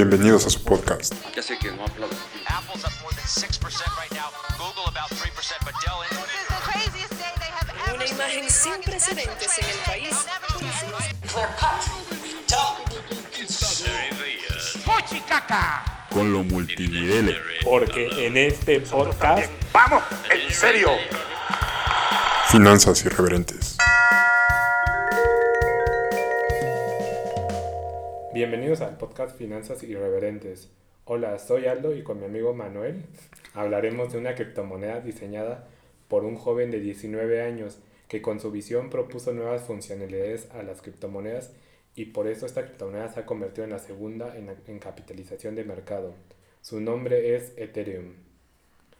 Bienvenidos a su podcast. Ya sé que no aplaudo. Apple's up more than 6% right now. Google about 3%, but Dell is... This is the craziest day they have ever Una imagen sin precedentes en el país. Con lo multinivel. Porque en este podcast ¡Vamos! ¡En serio! Finanzas irreverentes. Bienvenidos al podcast Finanzas Irreverentes. Hola, soy Aldo y con mi amigo Manuel hablaremos de una criptomoneda diseñada por un joven de 19 años que con su visión propuso nuevas funcionalidades a las criptomonedas y por eso esta criptomoneda se ha convertido en la segunda en, en capitalización de mercado. Su nombre es Ethereum.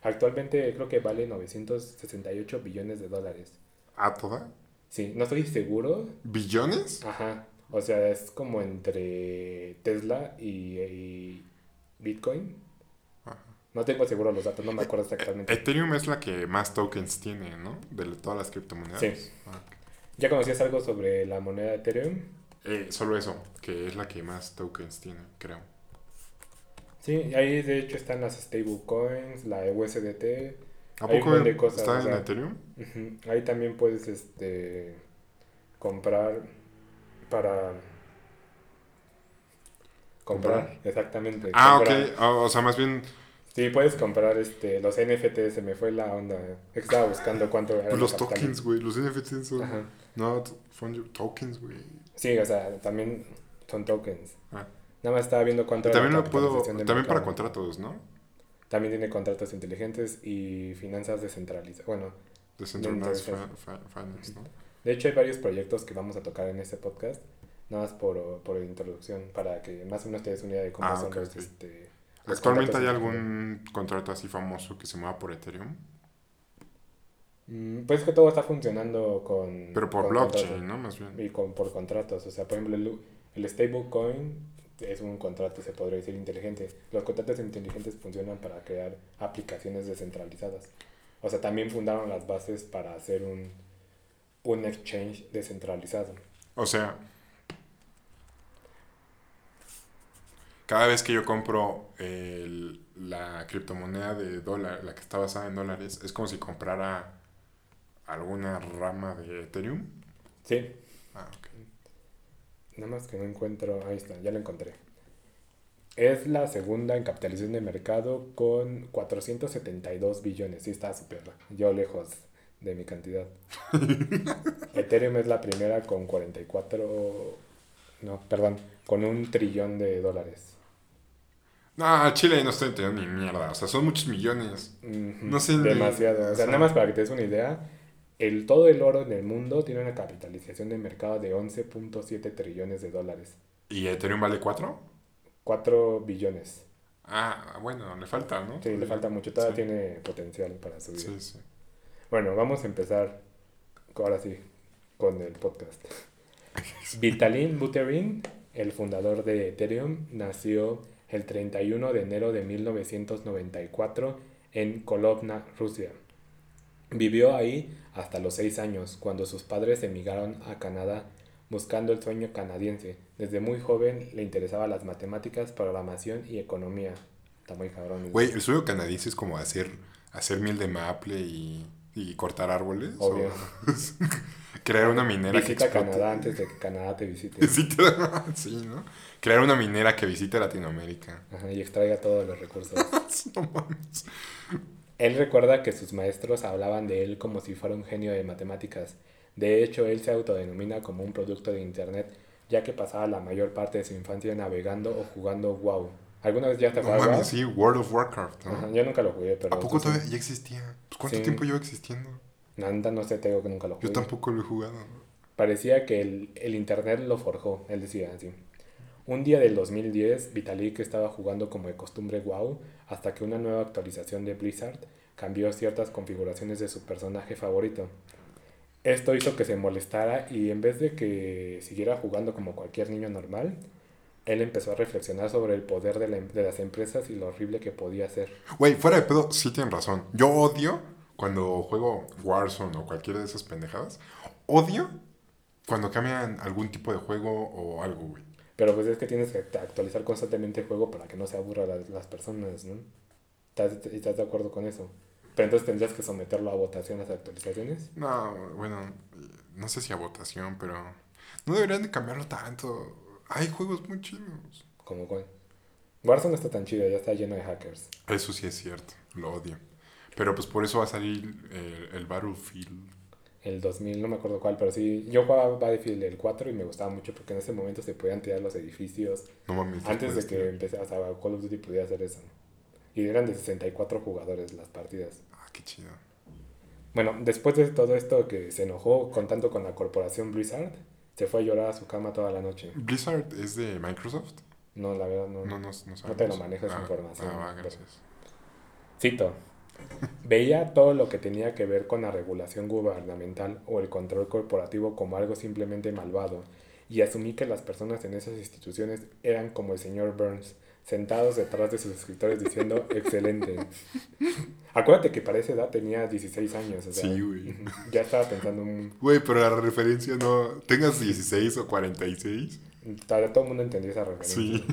Actualmente creo que vale 968 billones de dólares. ¿A toda? Sí, no estoy seguro, ¿Billones? Ajá. O sea, es como entre Tesla y, y Bitcoin. No tengo seguro los datos, no me acuerdo exactamente. Ethereum es la que más tokens tiene, ¿no? De todas las criptomonedas. Sí. Ah. ¿Ya conocías algo sobre la moneda Ethereum? Eh, solo eso, que es la que más tokens tiene, creo. Sí, ahí de hecho están las stablecoins, la USDT. ¿A poco de cosas, está o en Ethereum? Ahí también puedes este comprar para comprar, exactamente. Ah, comprar. ok. Ah, o sea, más bien Sí, puedes comprar este los NFT, se me fue la onda. Estaba buscando cuánto era pues, la los tokens, güey. Los NFTs son. Ajá. No, son tokens, güey. Sí, o sea, también son tokens. Ah. Nada más estaba viendo cuánto Y era también la lo puedo. También para contratos, ¿no? También tiene contratos inteligentes y finanzas descentralizadas. Bueno, Decentralized Finance, ¿no? De hecho hay varios proyectos que vamos a tocar en este podcast. Nada más por, por introducción, para que más o menos te des una idea de cómo Ah, son los, este, los ¿Actualmente hay algún contrato así famoso que se mueva por Ethereum? Mm, Pues que todo está funcionando con... Pero por con blockchain, contratos. ¿no? Más bien. Y con, por contratos. O sea, por ejemplo, el, el stablecoin es un contrato, se podría decir, inteligente. Los contratos inteligentes funcionan para crear aplicaciones descentralizadas. O sea, también fundaron las bases para hacer un, un exchange descentralizado. O sea, cada vez que yo compro el- la criptomoneda de dólar, la que está basada en dólares, es como si comprara alguna rama de Ethereum. Sí, Ah, ok. nada más que no encuentro. Ahí está, ya lo encontré. Es la segunda en capitalización de mercado con 472 billones. Sí, está súper. Yo lejos de mi cantidad. Ethereum es la primera con 44. No, perdón, con un trillón de dólares. No, Chile no estoy entendiendo ni mierda. O sea, son muchos millones. No sé, Demasiado. o O sea, sea- nada más para que te des una idea. El, todo el oro en el mundo tiene una capitalización de mercado de 11.7 trillones de dólares. ¿Y Ethereum vale 4? 4 billones. Ah, bueno, le falta, ¿no? Sí, le falta mucho. Todavía Sí. tiene potencial para subir. Sí, sí. Bueno, vamos a empezar ahora sí con el podcast. Vitalin Buterin, el fundador de Ethereum, nació el 31 de enero de 1994 en Kolovna, Rusia. Vivió ahí hasta los 6 años, cuando sus padres emigraron a Canadá buscando el sueño canadiense. Desde muy joven le interesaban las matemáticas, programación y economía. Está muy cabrón. Güey, el sueño canadiense es como hacer, hacer miel de maple y, y cortar árboles. Obvio. crear una minera Visita que explote. Canadá antes de que Canadá te visite. Sí, ¿no? Crear una minera que visite Latinoamérica. Ajá, y extraiga todos los recursos. No mames. Él recuerda que sus maestros hablaban de él como si fuera un genio de matemáticas. De hecho, él se autodenomina como un producto de Internet, ya que pasaba la mayor parte de su infancia navegando o jugando WoW. ¿Alguna vez ya te No mames, sí, World of Warcraft, ¿no? Ajá, yo nunca lo jugué, pero... ¿A poco todavía ya existía? Pues, ¿Cuánto Sí. tiempo lleva existiendo? Nada, no sé, te digo que nunca lo jugué. Yo tampoco lo he jugado. Parecía que el, el internet lo forjó, él decía así. Un día del 2010, Vitalik estaba jugando como de costumbre WoW hasta que una nueva actualización de Blizzard cambió ciertas configuraciones de su personaje favorito. Esto hizo que se molestara y en vez de que siguiera jugando como cualquier niño normal, él empezó a reflexionar sobre el poder de, la em- de las empresas y lo horrible que podía ser. Güey, fuera de pedo, sí tienen razón. Yo odio cuando juego Warzone o cualquiera de esas pendejadas. Odio cuando cambian algún tipo de juego o algo, güey. Pero pues es que tienes que actualizar constantemente el juego para que no se aburra las, las personas, ¿no? ¿Estás, ¿Estás de acuerdo con eso? Pero entonces tendrías que someterlo a votación las actualizaciones. No, bueno, no sé si a votación, pero no deberían de cambiarlo tanto. Hay juegos muy chidos. Como cuál. Warzone no está tan chido, ya está lleno de hackers. Eso sí es cierto, lo odio. Pero pues por eso va a salir el, el Battlefield. El 2000, no me acuerdo cuál, pero sí. Yo jugaba Battlefield el 4 y me gustaba mucho porque en ese momento se podían tirar los edificios. No mames. Antes de que empezara, o sea, Call of Duty podía hacer eso. Y eran de 64 jugadores las partidas. Ah, qué chido. Bueno, después de todo esto que se enojó contando con la corporación Blizzard, se fue a llorar a su cama toda la noche. ¿Blizzard es de Microsoft? No, la verdad no. No, no, no, No te lo manejo esa Ah, información. Ah, va, gracias. Cito. Veía todo lo que tenía que ver con la regulación gubernamental o el control corporativo como algo simplemente malvado y asumí que las personas en esas instituciones eran como el señor Burns, sentados detrás de sus escritores diciendo excelente. Acuérdate que para esa edad tenía 16 años, o sea, Sí, güey. ya estaba pensando un... Güey, pero la referencia no. Tengas 16 o 46. Todo todo el mundo entendió esa referencia. Sí.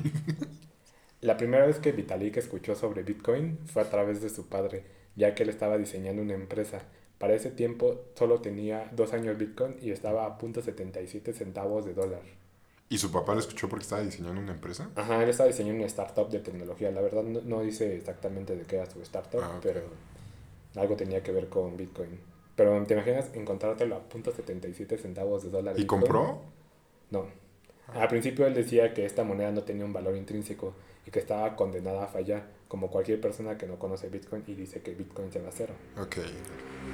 La primera vez que Vitalik escuchó sobre Bitcoin fue a través de su padre, ya que él estaba diseñando una empresa. Para ese tiempo solo tenía dos años Bitcoin y estaba a punto .77 centavos de dólar. ¿Y su papá lo escuchó porque estaba diseñando una empresa? Ajá, él estaba diseñando una startup de tecnología. La verdad no, no dice exactamente de qué era su startup, Ah, ok. pero algo tenía que ver con Bitcoin. Pero ¿te imaginas encontrártelo a punto .77 centavos de dólar? ¿Y Bitcoin? compró? No. Al principio él decía que esta moneda no tenía un valor intrínseco y que estaba condenada a fallar, como cualquier persona que no conoce Bitcoin y dice que Bitcoin se va a cero. Ok.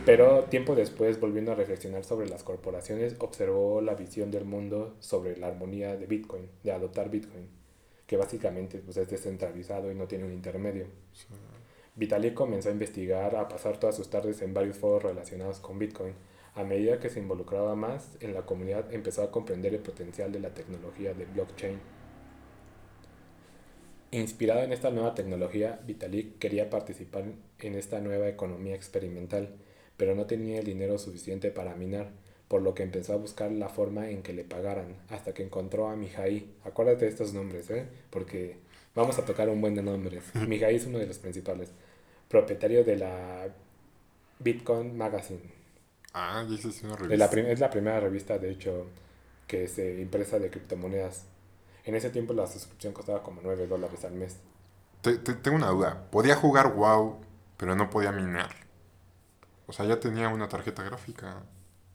Pero tiempo después, volviendo a reflexionar sobre las corporaciones, observó la visión del mundo sobre la armonía de Bitcoin, de adoptar Bitcoin, que básicamente pues, es descentralizado y no tiene un intermedio. Vitalik comenzó a investigar, a pasar todas sus tardes en varios foros relacionados con Bitcoin. A medida que se involucraba más en la comunidad, empezó a comprender el potencial de la tecnología de blockchain. Inspirado en esta nueva tecnología, Vitalik quería participar en esta nueva economía experimental, pero no tenía el dinero suficiente para minar, por lo que empezó a buscar la forma en que le pagaran, hasta que encontró a Mihai. Acuérdate de estos nombres, ¿eh? Porque vamos a tocar un buen de nombres. Mihai es uno de los principales, propietario de la Bitcoin Magazine. Ah, ya hice una Es revista. la, es la primera revista, de hecho, que se impresa de criptomonedas. En ese tiempo la suscripción costaba como 9 dólares al mes. Te- te- tengo una duda. Podía jugar WoW, pero no podía minar. O sea, ya tenía una tarjeta gráfica.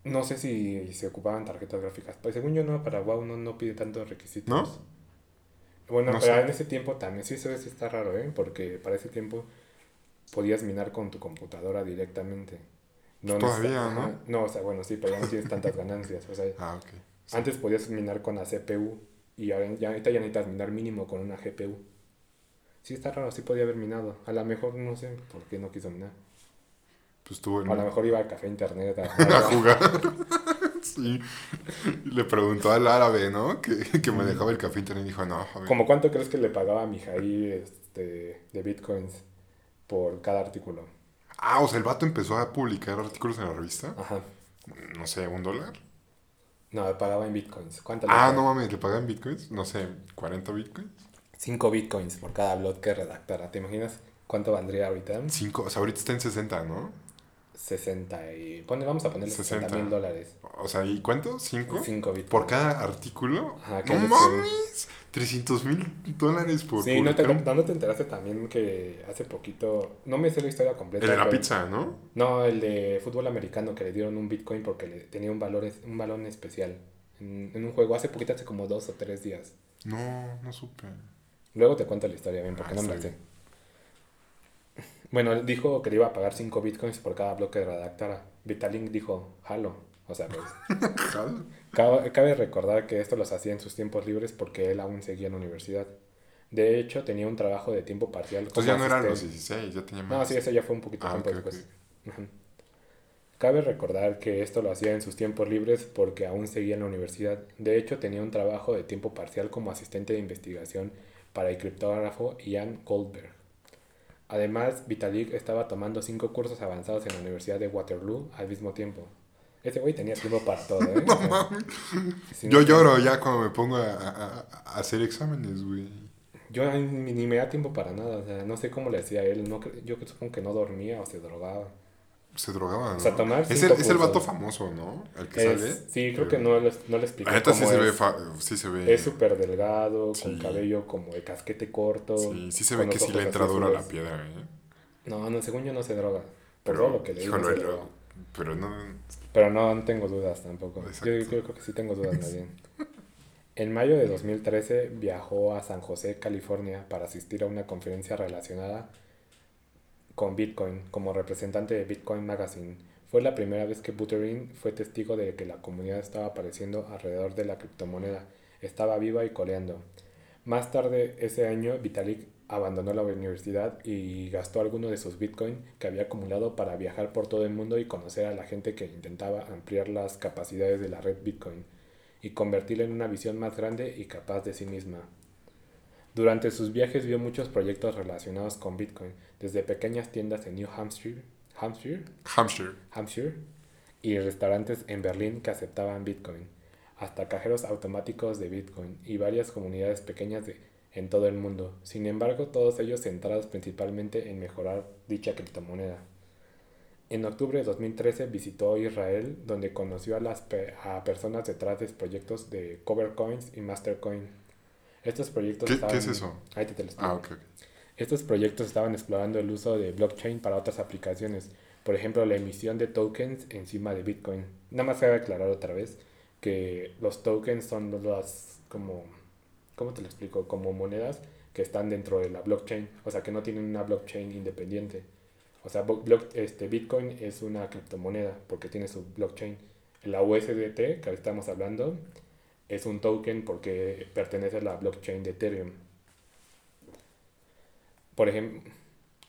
No sé si se ocupaban tarjetas gráficas. Pues según yo no, para WoW no, no pide tantos requisitos. ¿No? Bueno, No pero sé. en ese tiempo también, sí, eso está raro, ¿eh? Porque para ese tiempo podías minar con tu computadora directamente. No Todavía, necesita- ¿no? No, o sea, bueno, sí, pero ya no tienes tantas ganancias. O sea, Ah, ok. Sí. antes podías minar con la CPU y ahora ya, ahorita ya necesitas minar mínimo con una GPU. Sí, está raro, sí podía haber minado. A lo mejor no sé por qué no quiso minar. Pues estuvo en... A lo mejor iba al café internet a, a jugar. sí. Y le preguntó al árabe, ¿no? Que, que manejaba el café internet y dijo, no. ¿Cómo cuánto crees que le pagaba a Mijaí este, de bitcoins por cada artículo? Ah, o sea, el vato empezó a publicar artículos en la revista. Ajá. No sé, un dólar. No, le pagaba en bitcoins. ¿Cuánto le Ah, pagaba? no mames, le pagan bitcoins. No sé, 40 bitcoins. 5 bitcoins por cada blog que redactara. ¿Te imaginas cuánto valdría ahorita? 5, o sea, ahorita está en 60, ¿no? 60 y... Pone, vamos a ponerle 60 60. mil dólares. O sea, ¿y cuánto? ¿5? 5 bitcoins. ¿Por cada artículo? Ajá, ¡No mames! 300 mil dólares por Sí, ¿no te, ¿no te enteraste también que hace poquito... No me sé la historia completa. El de la pero- pizza, ¿no? No, el de fútbol americano que le dieron un bitcoin porque le tenía un valor un balón especial en, en un juego hace poquito, hace como dos o tres días. No, no supe. Luego te cuento la historia bien porque Ah, no me la sé. Bueno, él dijo que le iba a pagar 5 bitcoins por cada bloque que redactara. Vitalik dijo, jalo. O sea, pues, cabe, cabe recordar que esto los hacía en sus tiempos libres porque él aún seguía en la universidad. De hecho, tenía un trabajo de tiempo parcial. Entonces ya no eran los asistente. 16, ya tenía más. No, sí, eso ya fue un poquito Ah, tiempo después. Cabe recordar que esto lo hacía en sus tiempos libres porque aún seguía en la universidad. De hecho, tenía un trabajo de tiempo parcial como asistente de investigación para el criptógrafo Ian Goldberg. Además, Vitalik estaba tomando cinco cursos avanzados en la Universidad de Waterloo al mismo tiempo. Ese güey tenía tiempo para todo, ¿eh? O sea, si Yo no- lloro ya cuando me pongo a, a- a hacer exámenes, güey. Yo ni, ni me da tiempo para nada, o sea, no sé cómo le hacía él, no, yo supongo que no dormía o se drogaba. Se drogaba, ¿no? O sea, tomar es, el, es el vato famoso, ¿no? El que Es- sale. sí, creo que no, no le expliqué La neta sí cómo se, ve es. fa- sí se ve. Es súper delgado, Sí. con cabello como de casquete corto. Sí, sí se ve que sí le entra dura la piedra, ¿eh? No, no, según yo no se droga. Por Pero, todo lo que no se lo- droga. pero no. Pero no, no tengo dudas tampoco. Yo, yo creo que sí tengo dudas más bien. En mayo de 2013 viajó a San José, California, para asistir a una conferencia relacionada con Bitcoin como representante de Bitcoin Magazine. Fue la primera vez que Buterin fue testigo de que la comunidad estaba apareciendo alrededor de la criptomoneda. Estaba viva y coleando. Más tarde ese año, Vitalik abandonó la universidad y gastó algunos de sus Bitcoin que había acumulado para viajar por todo el mundo y conocer a la gente que intentaba ampliar las capacidades de la red Bitcoin y convertirla en una visión más grande y capaz de sí misma. Durante sus viajes vio muchos proyectos relacionados con Bitcoin, desde pequeñas tiendas en New Hampshire, Hampshire, Hampshire. Hampshire y restaurantes en Berlín que aceptaban Bitcoin, hasta cajeros automáticos de Bitcoin y varias comunidades pequeñas de- en todo el mundo. Sin embargo, todos ellos centrados principalmente en mejorar dicha criptomoneda. En octubre de 2013 visitó Israel, donde conoció a las pe- a personas detrás de proyectos de Covercoins y Mastercoin. Estos proyectos ¿Qué- qué estaban- es eso? Ahí te, te lo explico. Ah. Estos proyectos estaban explorando el uso de blockchain para otras aplicaciones, por ejemplo la emisión de tokens encima de Bitcoin. Nada más cabe aclarar otra vez que los tokens son las como, ¿cómo te lo explico? Como monedas que están dentro de la blockchain, o sea que no tienen una blockchain independiente. O sea, block- este Bitcoin es una criptomoneda porque tiene su blockchain. La USDT que estamos hablando es un token porque pertenece a la blockchain de Ethereum. Por ejemplo,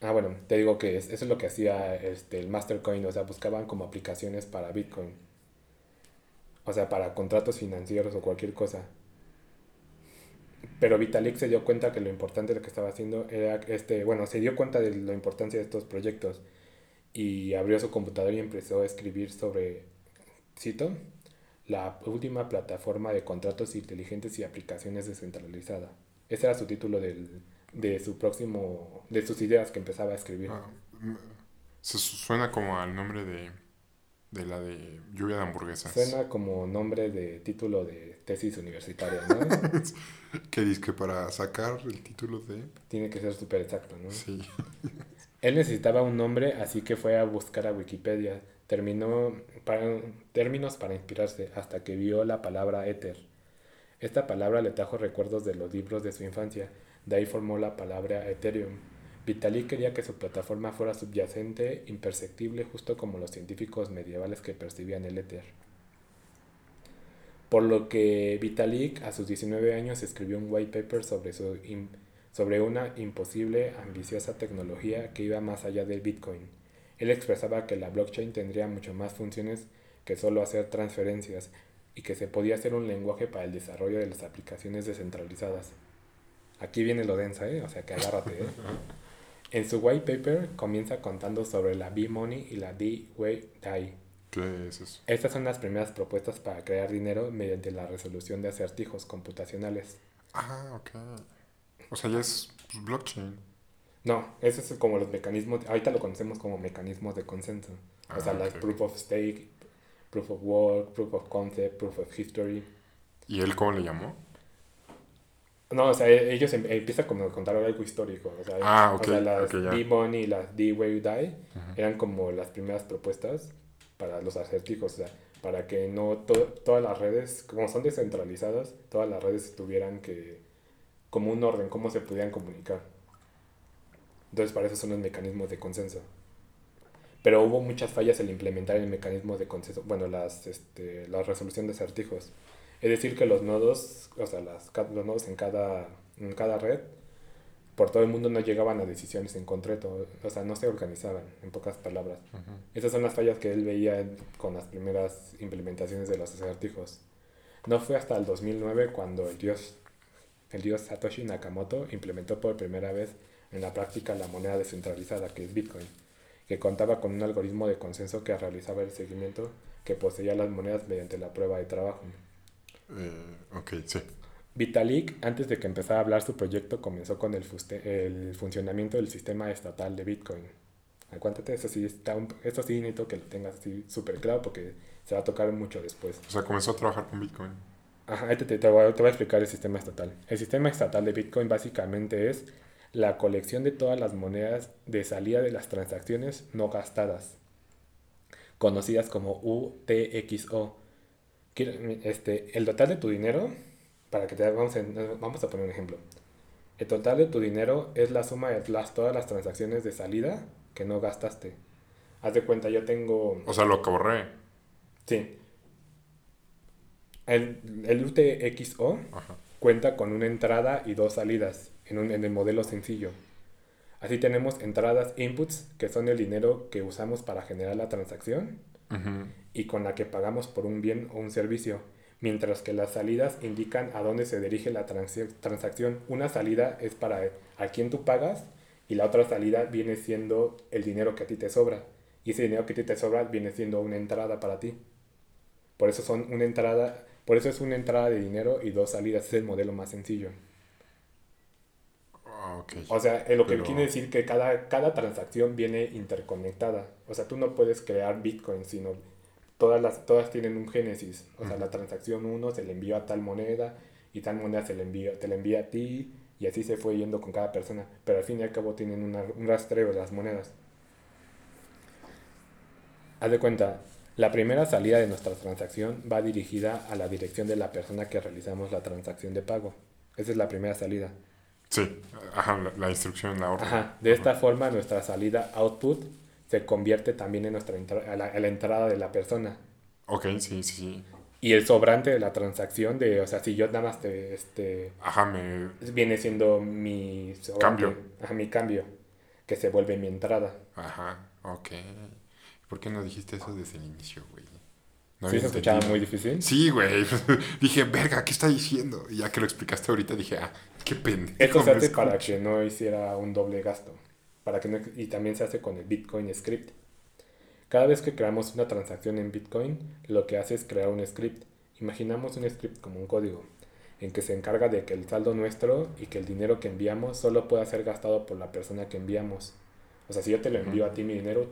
ah bueno, te digo que es- eso es lo que hacía este, el Mastercoin, o sea, buscaban como aplicaciones para Bitcoin. O sea, para contratos financieros o cualquier cosa. Pero Vitalik se dio cuenta que lo importante de lo que estaba haciendo era este, bueno, se dio cuenta de la importancia de estos proyectos y abrió su computador y empezó a escribir sobre, cito, la última plataforma de contratos inteligentes y aplicaciones descentralizada. Ese era su título del, de su próximo, de sus ideas que empezaba a escribir. Ah, mm, se su- suena como al nombre de, de la de lluvia de hamburguesas. Suena como nombre de título de tesis universitaria, ¿no? Que dice que para sacar el título de. Tiene que ser súper exacto, ¿no? Sí. Él necesitaba un nombre, así que fue a buscar a Wikipedia. Terminó para, términos para inspirarse hasta que vio la palabra éter. Esta palabra le trajo recuerdos de los libros de su infancia. De ahí formó la palabra Ethereum. Vitalik quería que su plataforma fuera subyacente, imperceptible, justo como los científicos medievales que percibían el éter. Por lo que Vitalik a sus 19 años escribió un white paper sobre, sobre una imposible, ambiciosa tecnología que iba más allá del Bitcoin. Él expresaba que la blockchain tendría mucho más funciones que solo hacer transferencias y que se podía hacer un lenguaje para el desarrollo de las aplicaciones descentralizadas. Aquí viene lo densa, ¿eh? O sea que agárrate, ¿eh? En su white paper comienza contando sobre la B-Money y la D-Way DAI. ¿Qué es eso? Estas son las primeras propuestas para crear dinero mediante la resolución de acertijos computacionales. Ah, ok. O sea, ya es blockchain. No, eso es como los mecanismos, ahorita lo conocemos como mecanismos de consenso. O sea, Ah, las ok. proof of stake, proof of work, proof of concept, proof of history. ¿Y él cómo le llamó? No, o sea, e- ellos em- empiezan como a contar algo histórico. O sea, Ah, o sea, las. D-Money y las D-Way Die eran como las primeras propuestas para los acertijos. O sea, para que no to- todas las redes, como son descentralizadas, todas las redes tuvieran que, como un orden, cómo se pudieran comunicar. Entonces, para eso son los mecanismos de consenso. Pero hubo muchas fallas en implementar el mecanismo de consenso, bueno, las, este, la resolución de acertijos. Es decir, que los nodos, o sea, las, los nodos en cada, en cada red, por todo el mundo no llegaban a decisiones en concreto, o sea, no se organizaban, en pocas palabras. Esas son las fallas que él veía con las primeras implementaciones de los acertijos. No fue hasta el 2009 cuando el dios, el dios Satoshi Nakamoto implementó por primera vez en la práctica la moneda descentralizada que es Bitcoin, que contaba con un algoritmo de consenso que realizaba el seguimiento que poseía las monedas mediante la prueba de trabajo. Eh, ok, sí. Vitalik, antes de que empezara a hablar su proyecto, comenzó con el, el funcionamiento del sistema estatal de Bitcoin. Acuéntate, eso sí, está un- eso sí necesito que lo tengas así súper claro porque se va a tocar mucho después. O sea, comenzó a trabajar con Bitcoin. Ajá, te, te- te voy a, te voy a explicar el sistema estatal. El sistema estatal de Bitcoin básicamente es la colección de todas las monedas de salida de las transacciones no gastadas, conocidas como UTXO. Este, el total de tu dinero, para que te vamos a, vamos a poner un ejemplo. El total de tu dinero es la suma de las, todas las transacciones de salida que no gastaste. Haz de cuenta, yo tengo... O sea, lo que ahorré. Sí. El, el UTXO Ajá. cuenta con una entrada y dos salidas en, un- en el modelo sencillo. Así tenemos entradas inputs, que son el dinero que usamos para generar la transacción Y con la que pagamos por un bien o un servicio, mientras que las salidas indican a dónde se dirige la transacción. Una salida es para a quién tú pagas y la otra salida viene siendo el dinero que a ti te sobra. Y ese dinero que a ti te sobra viene siendo una entrada para ti. Por eso son una entrada, por eso es una entrada de dinero y dos salidas, es el modelo más sencillo. Ah, ok. O sea, lo que Pero- quiere decir que cada, cada transacción viene interconectada. O sea, tú no puedes crear Bitcoin, sino todas, las, todas tienen un génesis. O sea, la transacción 1 se le envió a tal moneda y tal moneda se le envió, te la envía a ti y así se fue yendo con cada persona. Pero al fin y al cabo tienen una- un rastreo de las monedas. Haz de cuenta, la primera salida de nuestra transacción va dirigida a la dirección de la persona que realizamos la transacción de pago. Esa es la primera salida. Sí. Ajá, la, la instrucción, la orden. Ajá, de esta forma nuestra salida output se convierte también en nuestra a la, a la entrada de la persona. Ok, sí, sí, sí. Y el sobrante de la transacción de, o sea, si yo nada más te, este, Ajá, me... viene siendo mi sobrante, Cambio. ajá, mi cambio, que se vuelve mi entrada. Ajá, ok. ¿Por qué no dijiste eso desde el inicio, güey? No ¿Sí se escuchaba entendido. muy difícil? Sí, güey. dije, verga, ¿qué está diciendo? Y ya que lo explicaste ahorita, dije, ah, qué pendejo. Esto se hace para que no hiciera un doble gasto. Para que no, y también se hace con el Bitcoin Script. Cada vez que creamos una transacción en Bitcoin, lo que hace es crear un script. Imaginamos un script como un código, en que se encarga de que el saldo nuestro y que el dinero que enviamos solo pueda ser gastado por la persona que enviamos. O sea, si yo te lo envío a ti mi dinero,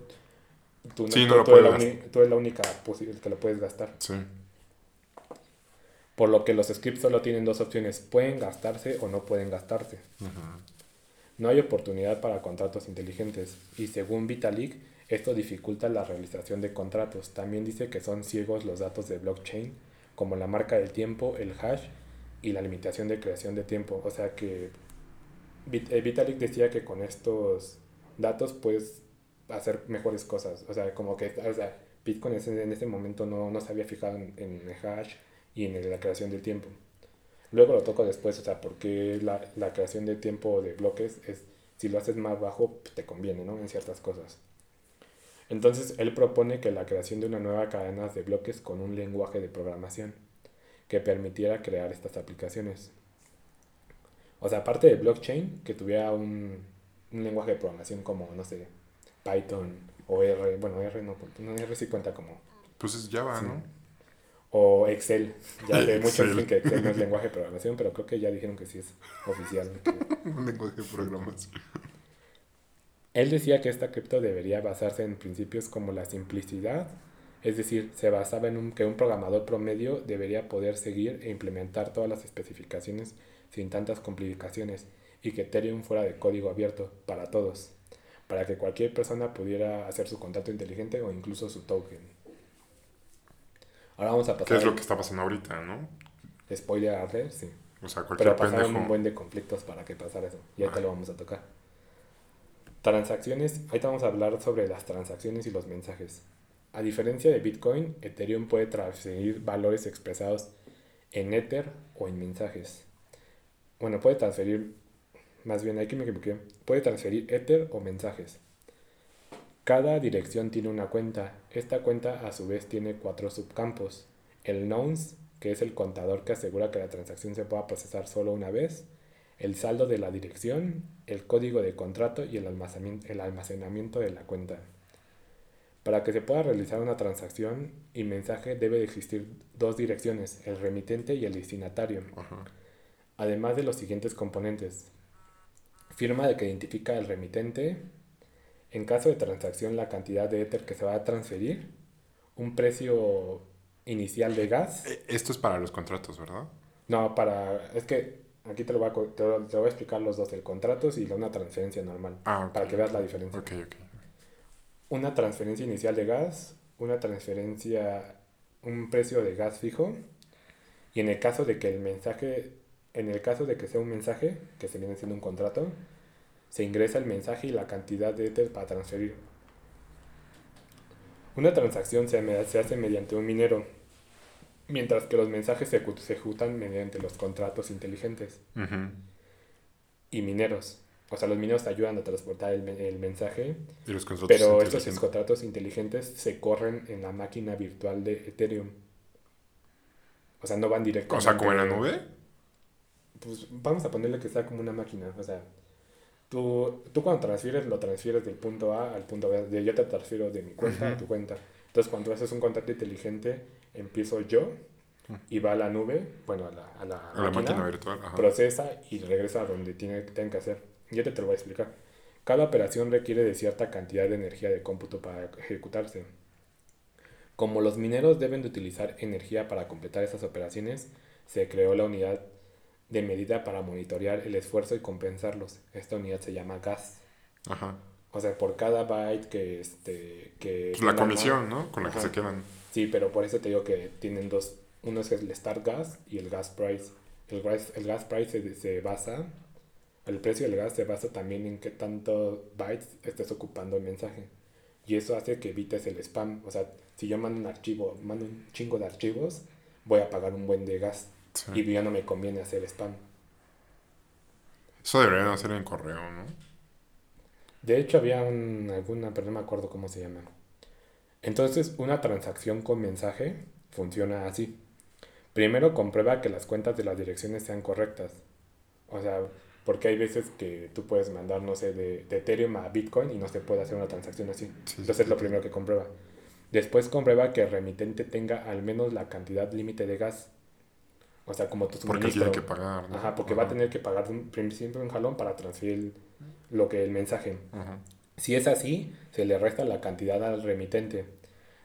tú, Sí, tú- no lo tú eres la puedes uni- tú eres la única posible que lo puedes gastar. Sí. Por lo que los scripts solo tienen dos opciones, pueden gastarse o no pueden gastarse. No hay oportunidad para contratos inteligentes y según Vitalik, esto dificulta la realización de contratos. También dice que son ciegos los datos de blockchain, como la marca del tiempo, el hash y la limitación de creación de tiempo. O sea que eh, Vitalik decía que con estos datos puedes hacer mejores cosas. O sea, como que o sea, Bitcoin en ese momento no, no se había fijado en, en el hash y en la creación del tiempo. Luego lo toco después, o sea, porque la, la creación de tiempo de bloques es, si lo haces más bajo, te conviene, ¿no? En ciertas cosas. Entonces, él propone que la creación de una nueva cadena de bloques con un lenguaje de programación que permitiera crear estas aplicaciones. O sea, aparte de blockchain, que tuviera un, un lenguaje de programación como, no sé, Python o R, bueno, R no, no R sí cuenta como Pues es Java, Sí. ¿no? o Excel. Ya sé, muchos dicen que Excel no es lenguaje de programación, pero creo que ya dijeron que sí es oficial. Un lenguaje de programación. Él decía que esta cripto debería basarse en principios como la simplicidad, es decir, se basaba en un, que un programador promedio debería poder seguir e implementar todas las especificaciones sin tantas complicaciones y que Ethereum fuera de código abierto para todos, para que cualquier persona pudiera hacer su contrato inteligente o incluso su token. Ahora vamos a ¿Qué pasar es lo que está pasando ahorita, no? spoiler alert, sí. O sea, cualquier Pero pasaron pendejo. un buen de conflictos para que pasara eso. Y ahorita Ah. lo vamos a tocar. Transacciones. Ahorita vamos a hablar sobre las transacciones y los mensajes. A diferencia de Bitcoin, Ethereum puede transferir valores expresados en Ether o en mensajes. Bueno, puede transferir, más bien aquí me equivoqué, puede transferir Ether o mensajes. Cada dirección tiene una cuenta. Esta cuenta a su vez tiene cuatro subcampos. El nonce, que es el contador que asegura que la transacción se pueda procesar solo una vez. El saldo de la dirección, el código de contrato y el almacenamiento, el almacenamiento de la cuenta. Para que se pueda realizar una transacción y mensaje debe de existir dos direcciones, el remitente y el destinatario, Ajá. además de los siguientes componentes. Firma de que identifica el remitente, en caso de transacción la cantidad de Ether que se va a transferir, un precio inicial de gas. Eh, Esto es para los contratos, ¿verdad? No, para... Es que aquí te lo voy a, te voy a explicar los dos, el contrato y la- una transferencia normal, Ah, para que veas la diferencia. Ok, ok. Una transferencia inicial de gas, una transferencia, un precio de gas fijo, y en el caso de que el mensaje, en el caso de que sea un mensaje, que se viene siendo un contrato, se ingresa el mensaje y la cantidad de Ether para transferir. Una transacción se, se hace mediante un minero, mientras que los mensajes se, ejecu- se ejecutan mediante los contratos inteligentes Ujú. y mineros. O sea, los mineros ayudan a transportar el, el mensaje Y los pero estos contratos inteligentes se corren en la máquina virtual de Ethereum. O sea, no van O directamente. sea, como en la nube. Pues vamos a ponerle que sea como una máquina. O sea, tú, tú cuando transfieres, lo transfieres del punto A al punto B. De yo te transfiero de mi cuenta a tu cuenta. Entonces, cuando haces un contrato inteligente, empiezo yo y va a la nube, bueno, a la, a la, A la máquina virtual. Ajá. procesa y regresa a donde tiene, tenga que hacer. Yo te, te lo voy a explicar. Cada operación requiere de cierta cantidad de energía de cómputo para ejecutarse. Como los mineros deben de utilizar energía para completar esas operaciones, se creó la unidad de medida para monitorear el esfuerzo y compensarlos. Esta unidad se llama gas. Ajá. O sea, por cada byte que... Este, que Pues la comisión, ¿no? Con la que Ajá. se quedan. Sí, pero por eso te digo que tienen dos. Uno es el start gas y el gas price. El gas, el gas price se, se basa, el precio del gas se basa también en qué tanto bytes estés ocupando el mensaje. Y eso hace que evites el spam. O sea, si yo mando un archivo, mando un chingo de archivos, voy a pagar un buen de gas. Sí. Y ya no me conviene hacer spam. Eso deberían hacer en correo, ¿no? De hecho, había un, alguna, pero no me acuerdo cómo se llama. Entonces, una transacción con mensaje funciona así. Primero comprueba que las cuentas de las direcciones sean correctas. O sea, porque hay veces que tú puedes mandar, no sé, de, de Ethereum a Bitcoin y no se puede hacer una transacción así. Sí, Entonces, sí. lo primero que comprueba. Después comprueba que el remitente tenga al menos la cantidad límite de gas. O sea, como tu Porque tiene que pagar, ¿no? Ajá, porque va a tener que pagar siempre un jalón para transferir lo que el mensaje. Ajá. Si es así, se le resta la cantidad al remitente.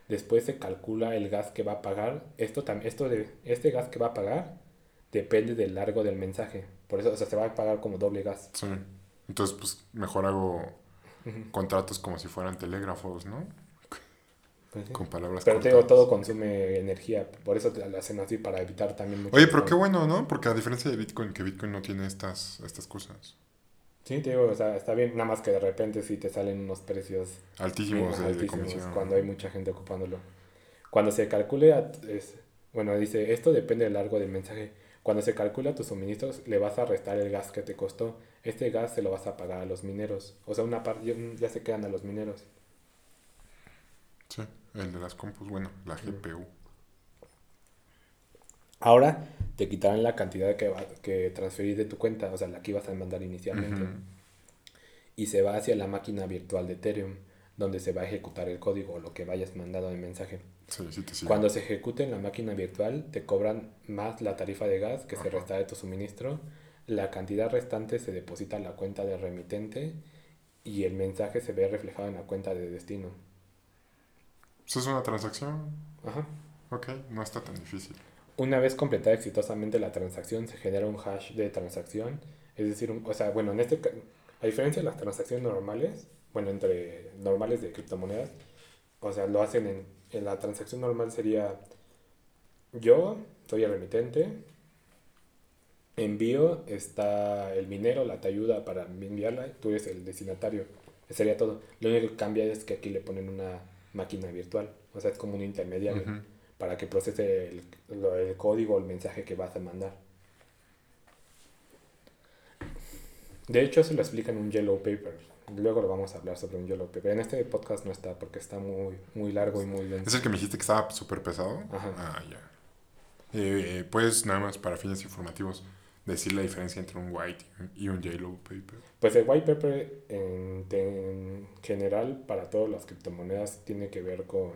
Después se calcula el gas que va a pagar. Esto, esto de, este gas que va a pagar depende del largo del mensaje. Por eso, o sea, se va a pagar como doble gas. Sí. Entonces, pues mejor hago contratos como si fueran telégrafos, ¿no? Con palabras Pero te digo, todo consume energía. Por eso te lo hacen así para evitar también mucho. Oye, pero qué bueno, ¿no? Porque a diferencia de Bitcoin, que Bitcoin no tiene estas, estas cosas Sí, te digo, o sea, está bien. Nada más que de repente sí te salen unos precios altísimos de, de altísimos cuando hay mucha gente ocupándolo. Cuando se calcule, a- es, bueno, dice, esto depende del largo del mensaje. Cuando se calcula tus suministros, le vas a restar el gas que te costó. Este gas se lo vas a pagar a los mineros. O sea, una parte ya se quedan a los mineros. Sí, el de las compus, bueno, la GPU. Ahora te quitarán la cantidad que, va, que transferís de tu cuenta, o sea, la que ibas a mandar inicialmente. Y se va hacia la máquina virtual de Ethereum, donde se va a ejecutar el código o lo que vayas mandado de mensaje. Sí, sí. Cuando se ejecute en la máquina virtual, te cobran más la tarifa de gas que se resta de tu suministro. La cantidad restante se deposita en la cuenta del remitente y el mensaje se ve reflejado en la cuenta de destino. Eso es una transacción. Ajá. Ok, no está tan difícil. Una vez completada exitosamente la transacción, se genera un hash de transacción. Es decir, un- o sea, bueno, en este a diferencia de las transacciones normales, bueno, entre normales de criptomonedas, o sea, lo hacen en, en la transacción normal sería yo soy el remitente, envío, está el minero, la te ayuda para enviarla, tú eres el destinatario. Sería todo. Lo único que cambia es que aquí le ponen una máquina virtual, o sea, es como un intermediario para que procese el, el código o el mensaje que vas a mandar. De hecho, eso lo explica en un yellow paper. Luego lo vamos a hablar sobre un yellow paper. En este podcast no está porque está muy, muy largo y muy denso. ¿Es el que me dijiste que estaba súper pesado? Ajá. Ah, ya. Eh, pues nada más para fines informativos. Decir la diferencia entre un white y un yellow paper? Pues el white paper en, en general para todas las criptomonedas tiene que ver con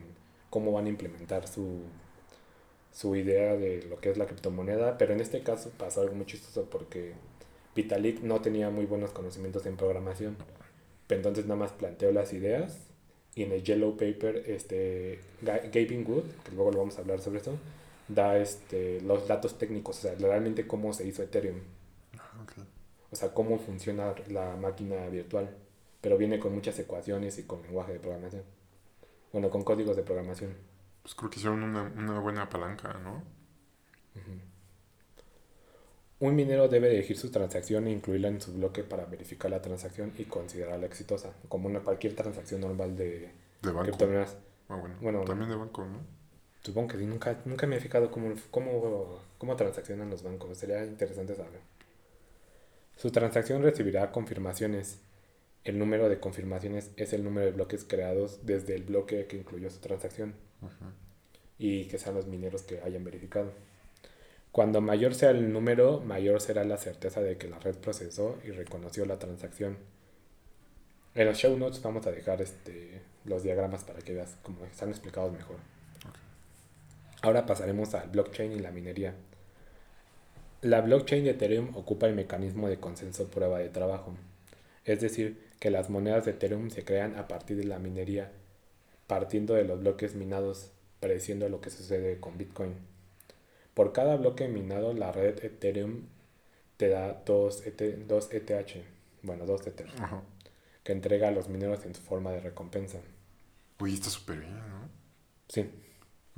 cómo van a implementar su, su idea de lo que es la criptomoneda, pero en este caso pasó algo muy chistoso porque Vitalik no tenía muy buenos conocimientos en programación, entonces nada más planteó las ideas y en el yellow paper este Ga- Gavin Wood, que luego lo vamos a hablar sobre eso, da este los datos técnicos, o sea, realmente cómo se hizo Ethereum. O sea, cómo funciona la máquina virtual. Pero viene con muchas ecuaciones y con lenguaje de programación. Bueno, con códigos de programación. Pues creo que hicieron una, una buena palanca, ¿no? Un minero debe elegir su transacción e incluirla en su bloque para verificar la transacción y considerarla exitosa, como una cualquier transacción normal de De banco. criptomonedas. Ah, bueno. Bueno, También de banco, ¿no? Supongo que sí, nunca, nunca me he fijado cómo, cómo, cómo transaccionan los bancos. Sería interesante saber. Su transacción recibirá confirmaciones. El número de confirmaciones es el número de bloques creados desde el bloque que incluyó su transacción. Y que sean los mineros que hayan verificado. Cuando mayor sea el número, mayor será la certeza de que la red procesó y reconoció la transacción. En los show notes vamos a dejar este, los diagramas para que veas cómo están explicados mejor. Ahora pasaremos al blockchain y la minería. La blockchain de Ethereum ocupa el mecanismo de consenso prueba de trabajo. Es decir, que las monedas de Ethereum se crean a partir de la minería, partiendo de los bloques minados, pareciendo a lo que sucede con Bitcoin. Por cada bloque minado, la red Ethereum te da 2 ETH, bueno, 2 Ether, Ajá. que entrega a los mineros en su forma de recompensa. Uy, está súper bien, ¿no? Sí,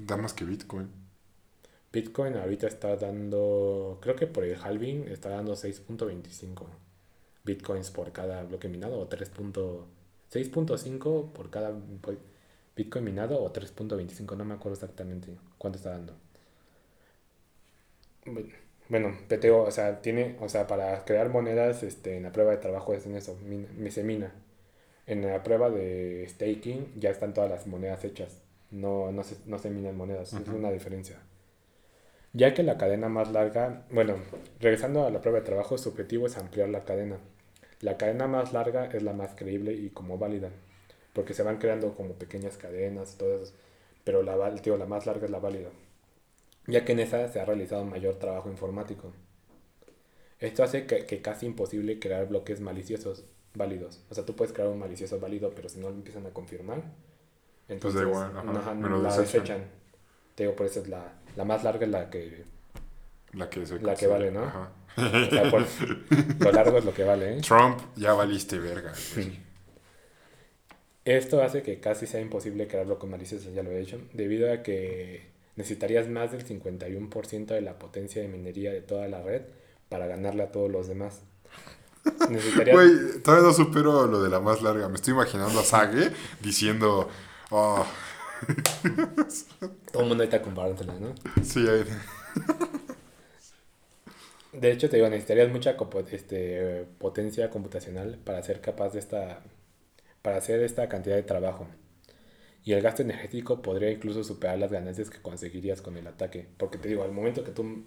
Da más que Bitcoin. Bitcoin ahorita está dando, creo que por el halving está dando 6.25 bitcoins por cada bloque minado o 3. 6.5 por cada bitcoin minado o 3.25, no me acuerdo exactamente cuánto está dando. Bu- Bueno, PTO, o sea, tiene, o sea, para crear monedas este, en la prueba de trabajo es en eso, min- se mina. En la prueba de staking ya están todas las monedas hechas. No, no, se, no se minan monedas. Es una diferencia. Ya que la cadena más larga, bueno, regresando a la prueba de trabajo, su objetivo es ampliar la cadena. La cadena más larga es la más creíble y como válida, porque se van creando como pequeñas cadenas eso, pero la, tío, la más larga es la válida, ya que en esa se ha realizado mayor trabajo informático. Esto hace que, que casi imposible crear bloques maliciosos válidos. O sea, tú puedes crear un malicioso válido, pero si no lo empiezan a confirmar, entonces Pues igual, ajá, ajá, me lo la desechan. desechan. Te digo, por eso es la, la más larga es la que La que, se La que vale, ¿no? Ajá. O sea, por- lo largo es lo que vale, ¿eh? Trump, ya valiste verga. güey. Esto hace que casi sea imposible crearlo con maliciosos, ya lo he dicho, debido a que necesitarías más del 51% de la potencia de minería de toda la red para ganarle a todos los demás. Necesitarías... Güey, todavía no supero lo de la más larga. Me estoy imaginando a Sage diciendo, oh, Todo el mundo está comparándolo, ¿no? sí, ahí- De hecho, te digo, necesitarías mucha este, potencia computacional para ser capaz de esta, para hacer esta cantidad de trabajo. Y el gasto energético podría incluso superar las ganancias que conseguirías con el ataque. Porque te digo, al momento que tú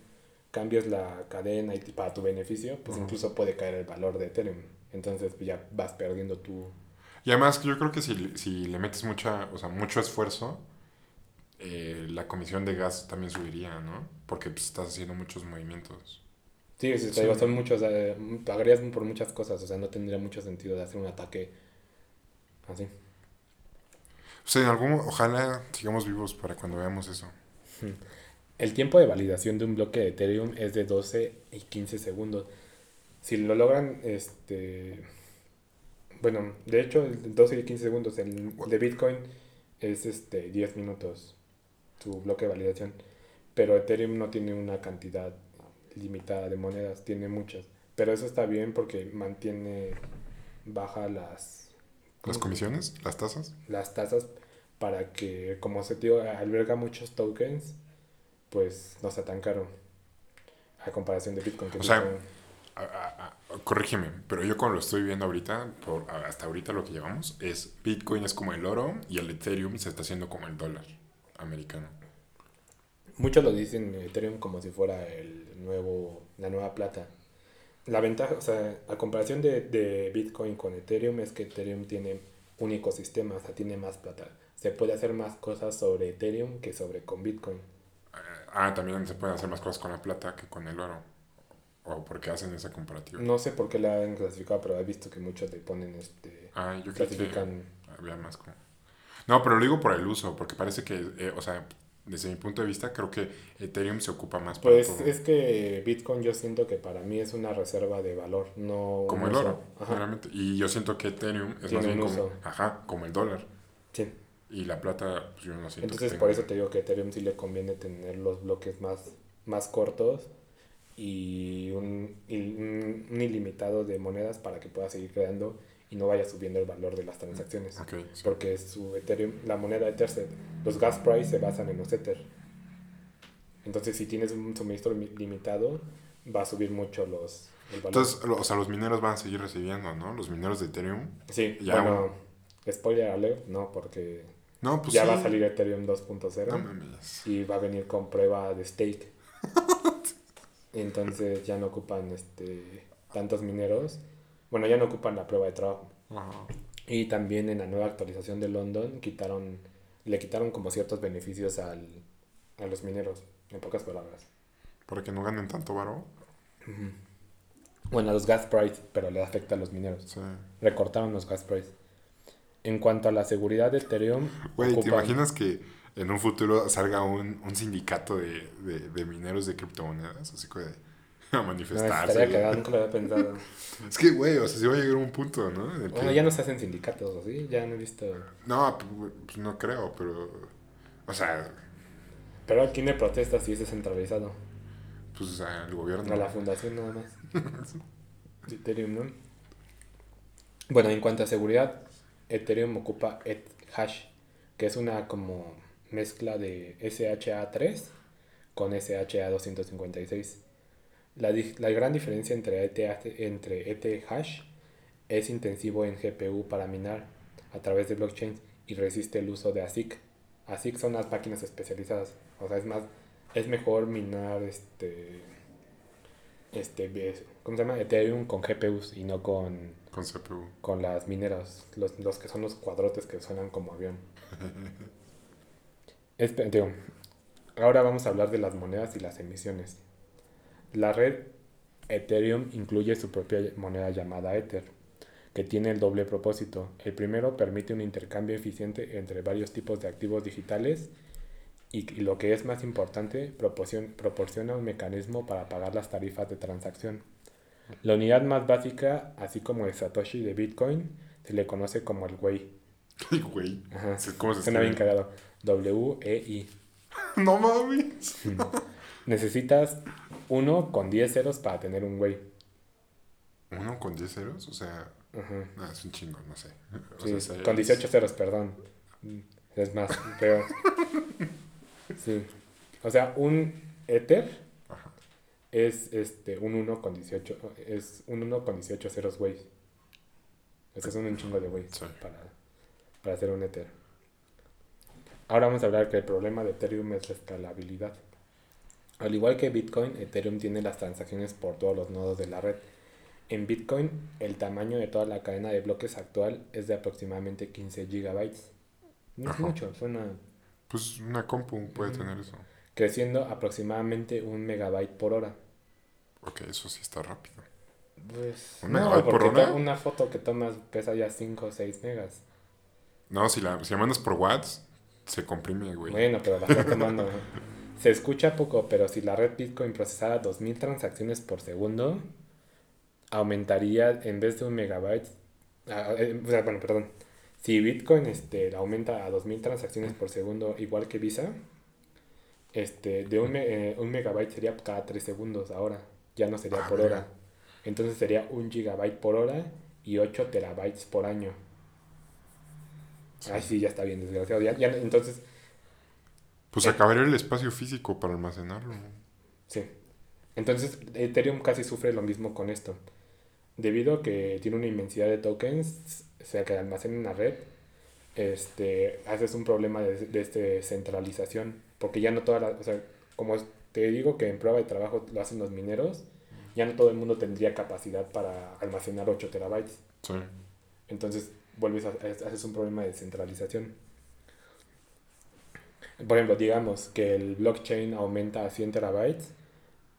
cambias la cadena y para tu beneficio, pues incluso puede caer el valor de Ethereum. Entonces pues, ya vas perdiendo tu... Y además yo creo que si, si le metes mucha, o sea, mucho esfuerzo, eh, la comisión de gas también subiría, ¿no? Porque pues, estás haciendo muchos movimientos. Sí, sí, te digo, son muchos, eh, pagarías por muchas cosas, o sea, no tendría mucho sentido de hacer un ataque así. O sea, en algún, ojalá sigamos vivos para cuando veamos eso. El tiempo de validación de un bloque de Ethereum es de 12 y 15 segundos. Si lo logran, este... Bueno, de hecho, el 12 y 15 segundos. El de Bitcoin es este 10 minutos su bloque de validación. Pero Ethereum no tiene una cantidad limitada de monedas, tiene muchas. Pero eso está bien porque mantiene baja las, ¿Las comisiones? ¿Las tasas? las tasas para que, como se digo, alberga muchos tokens, pues no sea tan caro. A comparación de Bitcoin. Que O sea, Bitcoin- A- a- a- corrígeme, pero yo como lo estoy viendo ahorita, por, hasta ahorita lo que llevamos, es Bitcoin es como el oro y el Ethereum se está haciendo como el dólar americano. Muchos lo dicen Ethereum como si fuera el nuevo, la nueva plata. La ventaja, o sea, a comparación de, de Bitcoin con Ethereum es que Ethereum tiene un ecosistema, o sea, tiene más plata. Se puede hacer más cosas sobre Ethereum que sobre con Bitcoin. Ah, también se pueden hacer más cosas con la plata que con el oro. ¿O por qué hacen esa comparativa? No sé por qué la han clasificado, pero he visto que muchos le ponen este... Ah, yo creo que clasifican... había más como... No, pero lo digo por el uso, porque parece que, eh, o sea, desde mi punto de vista, creo que Ethereum se ocupa más para Pues todo. es que Bitcoin yo siento que para mí es una reserva de valor, no... Como el oro, Ajá, realmente. Y yo siento que Ethereum es Tiene más bien como, ajá, como el dólar. sí. Y la plata, pues yo no siento Entonces que por eso te digo que Ethereum sí le conviene tener los bloques más, más cortos y un, y un- un ilimitado de monedas para que pueda seguir creando y no vaya subiendo el valor de las transacciones. Sí. Porque su Ethereum, la moneda Ether, se- los gas price se basan en los Ether. Entonces si tienes un suministro mi- limitado, va a subir mucho los, el valor. Entonces, o sea, los mineros van a seguir recibiendo, ¿no? Los mineros de Ethereum. sí, ya bueno, spoiler alert, no, porque No, pues ya sí. va a salir Ethereum 2.0. No y va a venir con prueba de stake. Entonces ya no ocupan este tantos mineros. Bueno, ya no ocupan la prueba de trabajo. Ajá. Y también en la nueva actualización de London quitaron le quitaron como ciertos beneficios al, a los mineros, en pocas palabras. Para que no ganen tanto varo. Bueno, a los gas price, pero le afecta a los mineros. Sí. Recortaron los gas price. En cuanto a la seguridad de Ethereum, Güey, ¿te imaginas que en un futuro salga un, un sindicato de, de, de mineros de criptomonedas? Así que a No, manifestarse. estaría cagado, nunca lo había pensado. Es que, güey, o sea, sí va a llegar un punto, ¿no? Bueno, que- ya no se hacen sindicatos, ¿o sí? Ya no he visto... No, pues, pues, no creo, pero... O sea, Pero aquí no hay protestas y es descentralizado. pues o sea, el gobierno... A la fundación nada más. Ethereum, ¿no? Bueno, en cuanto a seguridad, Ethereum ocupa Ethash, que es una como mezcla de SHA-3 con SHA-256. La, la gran diferencia entre ETH, entre Ethash es intensivo en GPU para minar a través de blockchain y resiste el uso de ASIC. ASIC son las máquinas especializadas. O sea, es más, es mejor minar este, este, es- ¿cómo se llama? Ethereum con GPUs y no con, Con CPU. con las mineras, los, los que son los cuadrotes que suenan como avión. Espe- digo, ahora vamos a hablar de las monedas y las emisiones. La red Ethereum incluye su propia moneda llamada Ether, que tiene el doble propósito. El primero permite un intercambio eficiente entre varios tipos de activos digitales y, y lo que es más importante, proporcion- proporciona un mecanismo para pagar las tarifas de transacción. La unidad más básica, así como el Satoshi de Bitcoin, se le conoce como el Wei. Ay, güey. Ajá. ¿Cómo se Suena bien cagado. W-E-I. No mames. Necesitas uno con 10 ceros para tener un Wei. ¿Uno con 10 ceros? O sea, Ajá. no, es un chingo, no sé. O Sí, sea, con es- 18 ceros, perdón. Es más, peor. Sí. O sea, un Ether Ajá. es este un 1 con 18 es un 1 con 18 ceros Wei. Eso son un chingo de Wei Sí. para, para hacer un Ether. Ahora vamos a hablar que el problema de Ethereum es la escalabilidad. Al igual que Bitcoin, Ethereum tiene las transacciones por todos los nodos de la red. En Bitcoin, el tamaño de toda la cadena de bloques actual es de aproximadamente 15 gigabytes. No es mucho, suena Pues una compu puede tener eso. creciendo aproximadamente un megabyte por hora. Ok, eso sí está rápido. Pues, ¿Un no, megabyte por hora? una foto que tomas pesa ya 5 o 6 megas. No, si la, si la mandas por watts, se comprime, güey. Bueno, pero la estás tomando. Se escucha poco, pero si la red Bitcoin procesara 2000 transacciones por segundo, aumentaría en vez de un megabyte. ah, eh, o sea, bueno, perdón. Si Bitcoin este, aumenta a 2000 transacciones por segundo, igual que Visa, este, de un, me- eh, un megabyte sería cada 3 segundos ahora. Ya no sería Ah, por hora. Entonces sería un gigabyte por hora y 8 terabytes por año. Ay, sí, ya está bien, desgraciado. Ya, ya, entonces, Pues acabaría el espacio físico para almacenarlo. Sí. Entonces, Ethereum casi sufre lo mismo con esto. Debido a que tiene una inmensidad de tokens, o sea, que almacena en la red, este, haces un problema de, de este centralización, porque ya no toda la, o sea, como te digo que en prueba de trabajo lo hacen los mineros, ya no todo el mundo tendría capacidad para almacenar 8 terabytes. Sí. Entonces vuelves a, haces un problema de centralización. Por ejemplo, digamos que el blockchain aumenta a 100 terabytes,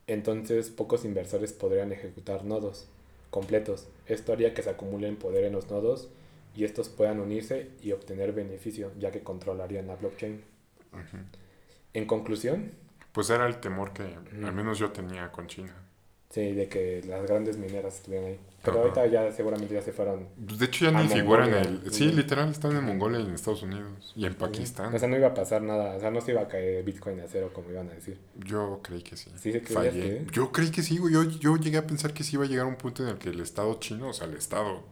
entonces pocos inversores podrían ejecutar nodos completos. Esto haría que se acumulen poder en los nodos y estos puedan unirse y obtener beneficio, ya que controlarían la blockchain. En conclusión, Pues era el temor que al menos yo tenía con China. sí, de que las grandes mineras estuvieran ahí. Pero Ajá. ahorita ya seguramente ya se fueron. Pues, De hecho ya ni figura en el... Sí, literal, están en Mongolia y en Estados Unidos. Y en Pakistán. O sea, no iba a pasar nada, o sea, no se iba a caer Bitcoin a cero como iban a decir. Yo creí que sí. ¿Sí se Fallé. que? Yo creí que sí, güey. Yo, yo llegué a pensar que sí iba a llegar un punto en el que el Estado chino, o sea, el Estado,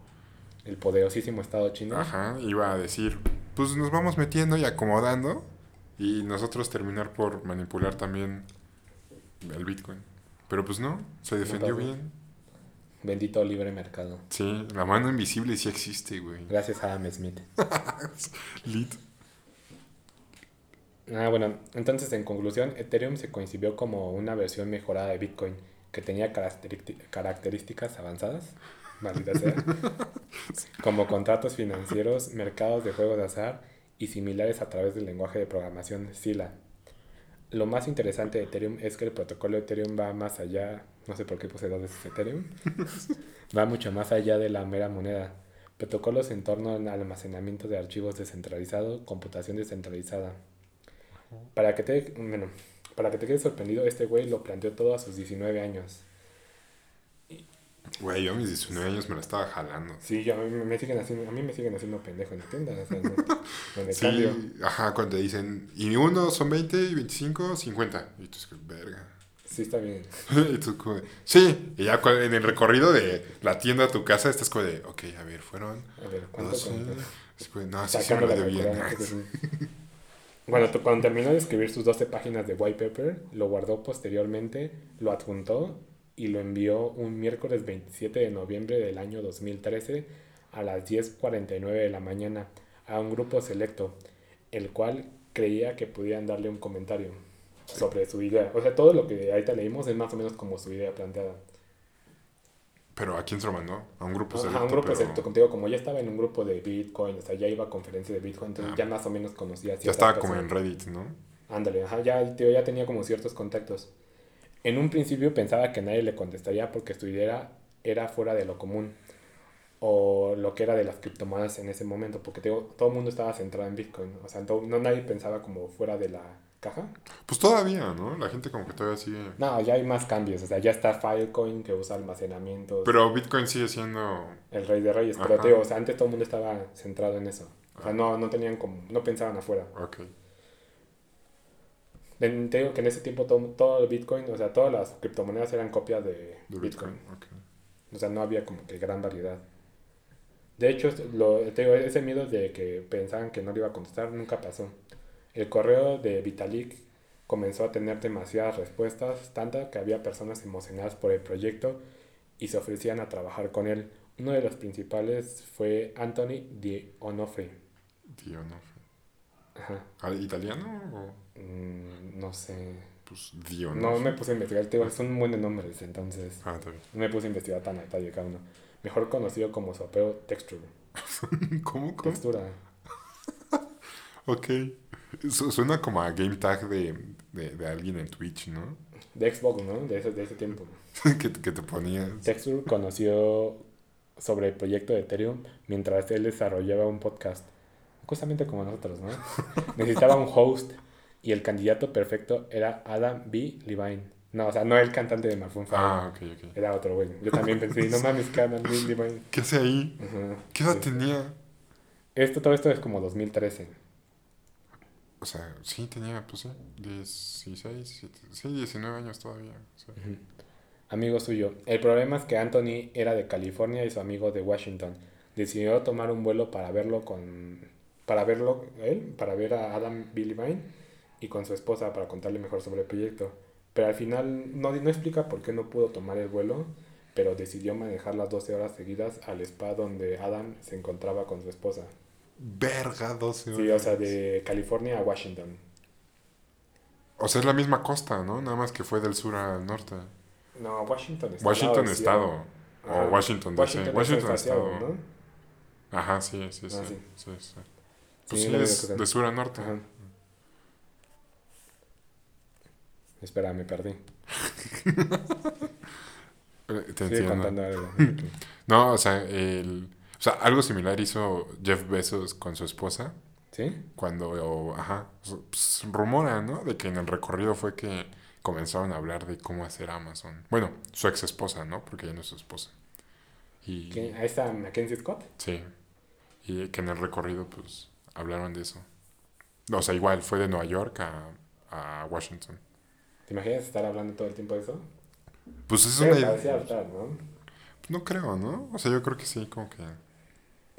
El poderosísimo Estado chino. ajá, iba a decir, pues nos vamos metiendo y acomodando y nosotros terminar por manipular también el Bitcoin. Pero pues no, se defendió bien. Bendito libre mercado. Sí, la mano invisible sí existe, güey. Gracias a Adam Smith. Lit. Ah, bueno, entonces en conclusión, Ethereum se concibió como una versión mejorada de Bitcoin que tenía característi- características avanzadas, maldita sea, como contratos financieros, mercados de juegos de azar y similares a través del lenguaje de programación Scylla. Lo más interesante de Ethereum es que el protocolo de Ethereum va más allá, no sé por qué puse dos veces Ethereum, va mucho más allá de la mera moneda. Protocolos en torno al almacenamiento de archivos descentralizado, computación descentralizada. Para que te, bueno, para que te quedes sorprendido, este güey lo planteó todo a sus 19 años. Güey, yo a mis 19 años me la estaba jalando. Sí, yo, a, mí me siguen haciendo, a mí me siguen haciendo pendejo en la tienda. O sea, Sí, cambio. ajá, cuando te dicen, y uno son 20, y 25, 50. Y tú es que, verga. Sí, está bien. y tú como de, sí, y ya en el recorrido de la tienda a tu casa estás como de, ok, a ver, fueron A ver, ¿cuánto 12. cuánto? Es como no, sí, sí me lo bien. Bueno, cuando terminó de escribir sus 12 páginas de white paper, lo guardó posteriormente, lo adjuntó y lo envió un miércoles 27 de noviembre del año 2013 a las 10.49 de la mañana a un grupo selecto, el cual creía que podían darle un comentario sobre su idea. O sea, todo lo que ahorita leímos es más o menos como su idea planteada. Pero ¿a quién se lo mandó? A un grupo selecto. un grupo pero selecto contigo, como ya estaba en un grupo de Bitcoin, o sea, ya iba a conferencias de Bitcoin, entonces Ah. ya más o menos conocía Ya estaba como en Reddit, ¿no? Ándale, ajá, ya, tío, ya tenía como ciertos contactos. En un principio pensaba que nadie le contestaría porque su idea era fuera de lo común o lo que era de las criptomonedas en ese momento, porque todo el mundo estaba centrado en Bitcoin, o sea, no nadie pensaba como fuera de la caja. Pues todavía, ¿no? La gente como que todavía sigue... No, ya hay más cambios, o sea, ya está Filecoin que usa almacenamiento, Pero Bitcoin sigue siendo... el rey de reyes, pero Ajá. tío, o sea, antes todo el mundo estaba centrado en eso. O sea, no, no tenían como, no pensaban afuera. Ok. En- Te digo que en ese tiempo todo, todo el Bitcoin, o sea, todas las criptomonedas eran copias de, De Bitcoin. Bitcoin. O sea, no había como que gran variedad. De hecho, lo, te digo, ese miedo de que pensaban que no le iba a contestar nunca pasó. El correo de Vitalik comenzó a tener demasiadas respuestas, tanta que había personas emocionadas por el proyecto y se ofrecían a trabajar con él. Uno de los principales fue Anthony Di Onofre. Tío, no. Ajá. ¿Ah, ¿Italiano o...? Mm, no sé. Pues Dio, No me puse a investigar, te digo, son buenos nombres, entonces Ah, está bien. no me puse a investigar tan a detalle cada uno. Mejor conocido como su apellido Texture. ¿Cómo? ¿Cómo? Textura. Ok. Su- Suena como a game tag de, de, de alguien en Twitch, ¿no? De Xbox, ¿no? De ese, de ese tiempo. que, que te ponías... Texture conoció sobre el proyecto de Ethereum mientras él desarrollaba un podcast. Justamente como nosotros, ¿no? Necesitaba un host y el candidato perfecto era Adam B. Levine. No, o sea, no el cantante de Maroon 5. Ah, ok, ok. Era otro güey. Yo también pensé, no mames, que Adam B. Levine. ¿Qué hace ahí? ¿Qué edad Sí. tenía? Esto, todo esto es como 2013. O sea, sí, tenía, pues sí, 16, 17, sí, 19 años todavía. Amigo suyo. El problema es que Anthony era de California y su amigo de Washington. Decidió tomar un vuelo para verlo con... Para verlo, él, para ver a Adam B. Levine y con su esposa para contarle mejor sobre el proyecto. Pero al final no, no explica por qué no pudo tomar el vuelo, pero decidió manejar las 12 horas seguidas al spa donde Adam se encontraba con su esposa. Verga, 12 horas. Sí, o sea, de California a Washington. O sea, es la misma costa, ¿no? Nada más que fue del sur al norte. No, Washington está. Washington Estado. O Washington DC. Washington, Washington, Estado. ¿no? Ajá, sí, sí, sí. Ah, sí. sí, sí. Pues Sí, es de sur a norte. Ajá. Espera, me perdí. Eh, Te entiendo. contando algo. No, o sea, el, o sea, algo similar hizo Jeff Bezos con su esposa ¿Sí? cuando, o- ajá, pues, rumora, ¿no? De que en el recorrido fue que comenzaron a hablar de cómo hacer Amazon. Bueno, su ex esposa, ¿no? Porque ya no es su esposa. Y. Ahí está Mackenzie Scott. sí, y que en el recorrido, pues, hablaron de eso. O sea, igual fue de Nueva York a, a Washington. ¿Te imaginas estar hablando todo el tiempo de eso? Pues es una idea. ¿no? No creo, ¿no? O sea, yo creo que sí, como que.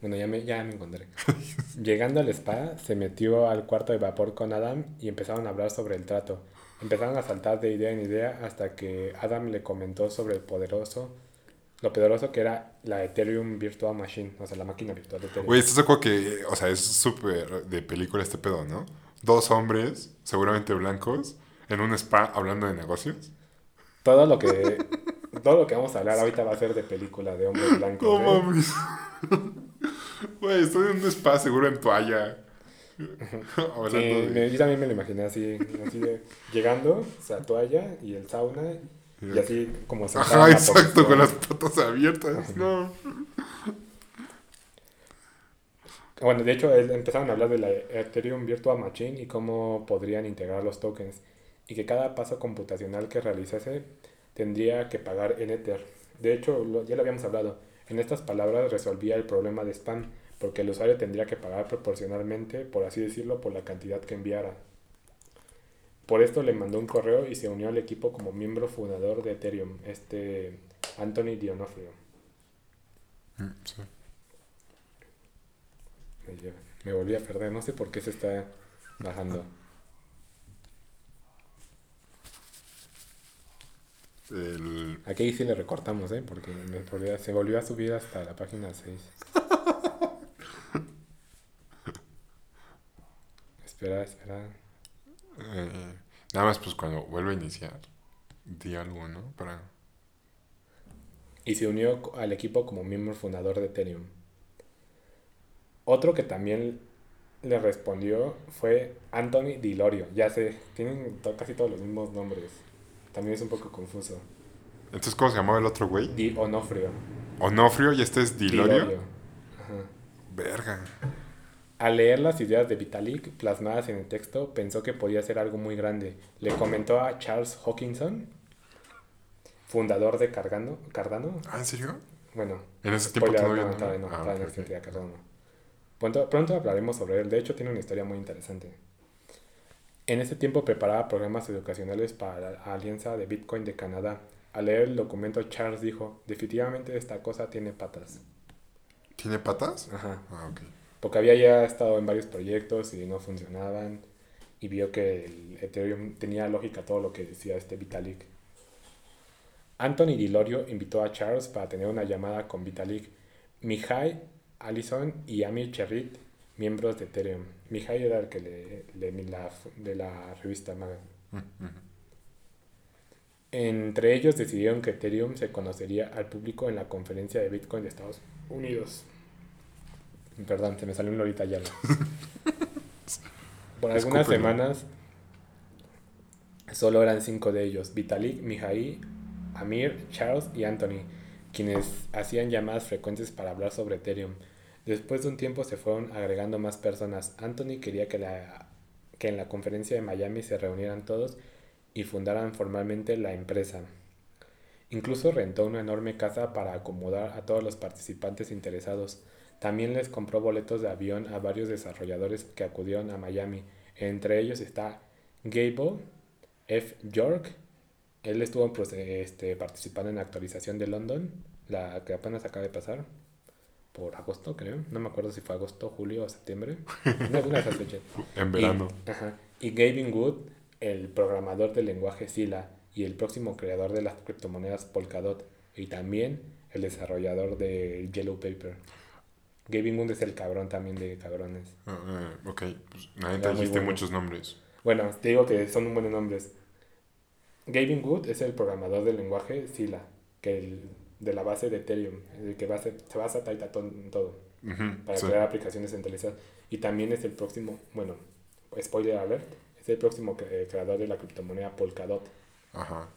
Bueno, ya me, ya me encontré. Llegando al spa, se metió al cuarto de vapor con Adam y empezaron a hablar sobre el trato. Empezaron a saltar de idea en idea hasta que Adam le comentó sobre el poderoso, lo poderoso que era la Ethereum Virtual Machine, o sea, la máquina virtual de Ethereum. Güey, ¿estás de acuerdo que, o sea, es súper de película este pedo, ¿no? Dos hombres, seguramente blancos, en un spa hablando de negocios. Todo lo que todo lo que vamos a hablar ahorita va a ser de película de hombres blancos. No ¿eh? Güey, estoy en un spa seguro en toalla. Sí, de... yo también me lo imaginé así, así de, llegando, o sea, toalla y el sauna y así como Ajá, exacto, con las patas abiertas. No. Bueno, de hecho, empezaron a hablar de la Ethereum Virtual Machine y cómo podrían integrar los tokens y que cada paso computacional que realizase tendría que pagar en Ether. De hecho, ya lo habíamos hablado. En estas palabras resolvía el problema de spam porque el usuario tendría que pagar proporcionalmente, por así decirlo, por la cantidad que enviara. Por esto le mandó un correo y se unió al equipo como miembro fundador de Ethereum, este Anthony Dionofrio. Mm, sí. Me, volví a perder, no sé por qué se está bajando. El... Aquí sí le recortamos, ¿eh? Porque me volvió- se volvió a subir hasta la página 6. espera, espera. eh, nada más, pues cuando vuelva a iniciar, di algo, ¿no? Para... Y se unió al equipo como miembro fundador de Ethereum. Otro que también le respondió fue Anthony Dilorio. Ya sé, tienen casi todos los mismos nombres. También es un poco confuso. Entonces, ¿cómo se llamaba el otro güey? Di Onofrio. Onofrio y este es Dilorio. Ajá. Verga. Al leer las ideas de Vitalik plasmadas en el texto, pensó que podía ser algo muy grande. Le comentó a Charles Hawkinson, fundador de Cardano, Cardano ¿Ah, en serio? bueno, En ese tiempo todavía no, no. todavía no, Ah, todavía no ok, existía ok. Cardano. Pronto, pronto hablaremos sobre él, de hecho tiene una historia muy interesante. En ese tiempo preparaba programas educacionales para la Alianza de Bitcoin de Canadá. Al leer el documento, Charles dijo, definitivamente esta cosa tiene patas. ¿Tiene patas? Ajá. Ah, ok. Porque había ya estado en varios proyectos y no funcionaban. Y vio que el Ethereum tenía lógica todo lo que decía este Vitalik. Anthony Dilorio invitó a Charles para tener una llamada con Vitalik. Mihai, Allison y Amir Cherrit, miembros de Ethereum. Mihai era el que le, le- la, de la revista Maga. Entre ellos decidieron que Ethereum se conocería al público en la conferencia de Bitcoin de Estados Unidos. Perdón, se me salió un lorita ya. Por algunas semanas solo eran cinco de ellos, Vitalik, Mihai, Amir, Charles y Anthony, quienes hacían llamadas frecuentes para hablar sobre Ethereum. Después de un tiempo se fueron agregando más personas. Anthony quería que, la, que en la conferencia de Miami se reunieran todos y fundaran formalmente la empresa. Incluso rentó una enorme casa para acomodar a todos los participantes interesados. También les compró boletos de avión a varios desarrolladores que acudieron a Miami. Entre ellos está Gable F. York. Él estuvo pues, este, participando en la actualización de London, la que apenas acaba de pasar, por agosto creo. No me acuerdo si fue agosto, julio o septiembre. Una alguna de esas fechas. En verano. Y, ajá, y Gavin Wood, el programador del lenguaje Sila y el próximo creador de las criptomonedas Polkadot y también el desarrollador de Yellow Paper. Gavin Wood es el cabrón también de cabrones. Eh, ok, pues nadie muy trajiste bueno. muchos nombres. Bueno, te digo que son buenos nombres. Gavin Wood es el programador del lenguaje Sila, que el, de la base de Ethereum, el que base, se basa en todo, para sí. crear aplicaciones centralizadas. Y también es el próximo, bueno, spoiler alert, es el próximo cre- eh, creador de la criptomoneda Polkadot. Ajá.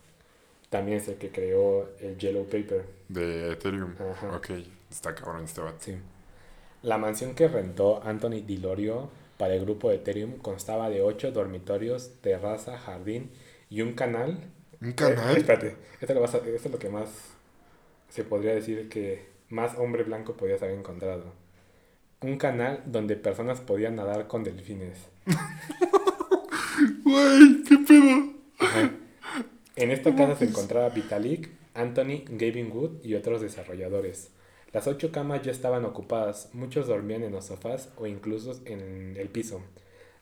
También es el que creó el Yellow Paper. De Ethereum. Ajá. Ok. Está cabrón este vato. Sí. La mansión que rentó Anthony Dilorio para el grupo de Ethereum constaba de ocho dormitorios, terraza, jardín y un canal. ¿Un Eh, canal? espérate, esto, lo vas a- esto es lo que más se podría decir que más hombre blanco podías haber encontrado. Un canal donde personas podían nadar con delfines. Güey, ¿qué pedo? Ajá. En esta casa se encontraba Vitalik, Anthony, Gavin Wood y otros desarrolladores. Las ocho camas ya estaban ocupadas, muchos dormían en los sofás o incluso en el piso.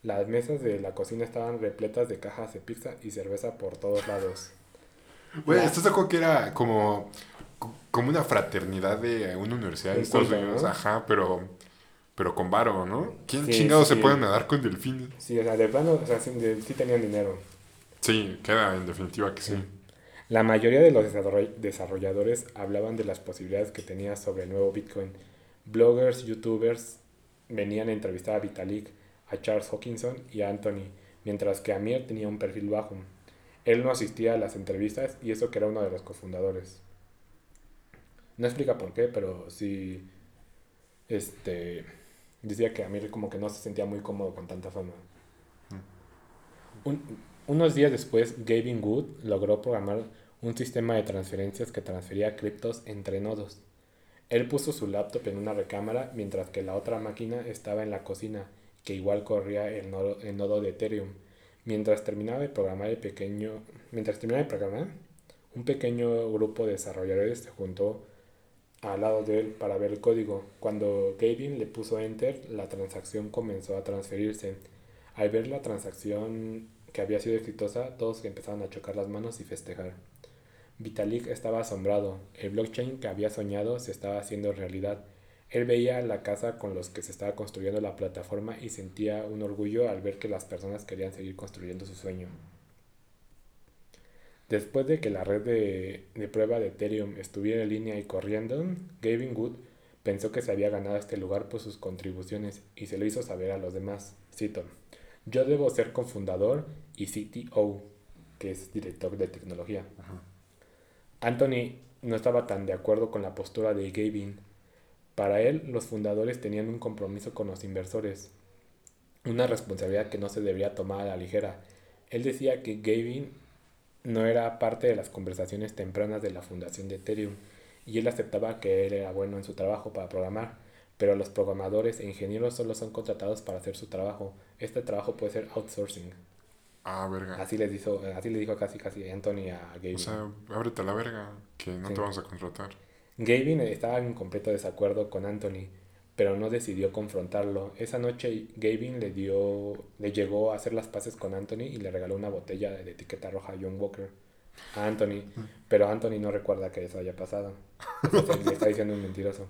Las mesas de la cocina estaban repletas de cajas de pizza y cerveza por todos lados. Güey, La- ¿estás de acuerdo que era como, como una fraternidad de una universidad Estados Unidos? ¿no? Ajá, pero, pero con varo, ¿no? ¿Quién Sí, chingado sí. se puede nadar con delfines? Sí, o sea, de plano, o sea, sí, de- sí tenían dinero. Sí, queda en definitiva que sí. La mayoría de los desarroll- desarrolladores hablaban de las posibilidades que tenía sobre el nuevo Bitcoin. Bloggers, youtubers venían a entrevistar a Vitalik, a Charles Hawkinson y a Anthony, mientras que Amir tenía un perfil bajo. Él no asistía a las entrevistas y eso que era uno de los cofundadores. No explica por qué, pero sí este decía que Amir como que no se sentía muy cómodo con tanta fama. Un- unos días después, Gavin Wood logró programar un sistema de transferencias que transfería criptos entre nodos. Él puso su laptop en una recámara mientras que la otra máquina estaba en la cocina, que igual corría el nodo, el nodo de Ethereum. Mientras terminaba de programar el pequeño, mientras terminaba de programar, un pequeño grupo de desarrolladores se juntó al lado de él para ver el código. Cuando Gavin le puso enter, la transacción comenzó a transferirse. Al ver la transacción que había sido exitosa, todos empezaron a chocar las manos y festejar. Vitalik estaba asombrado. El blockchain que había soñado se estaba haciendo realidad. Él veía la casa con los que se estaba construyendo la plataforma y sentía un orgullo al ver que las personas querían seguir construyendo su sueño. Después de que la red de, de prueba de Ethereum estuviera en línea y corriendo, Gavin Wood pensó que se había ganado este lugar por sus contribuciones y se lo hizo saber a los demás. Cito, yo debo ser cofundador y CTO, que es director de tecnología. Anthony no estaba tan de acuerdo con la postura de Gavin. Para él, los fundadores tenían un compromiso con los inversores, una responsabilidad que no se debería tomar a la ligera. Él decía que Gavin no era parte de las conversaciones tempranas de la fundación de Ethereum y él aceptaba que él era bueno en su trabajo para programar, pero los programadores e ingenieros solo son contratados para hacer su trabajo. Este trabajo puede ser outsourcing. Ah, verga. Así les dijo, así le dijo casi casi Anthony a Gavin. O sea, ábrete a la verga, que no Sí. te vamos a contratar. Gavin estaba en completo desacuerdo con Anthony, pero no decidió confrontarlo. Esa noche Gavin le dio, le llegó a hacer las paces con Anthony y le regaló una botella de etiqueta roja a John Walker a Anthony, pero Anthony no recuerda que eso haya pasado. Le está diciendo un mentiroso.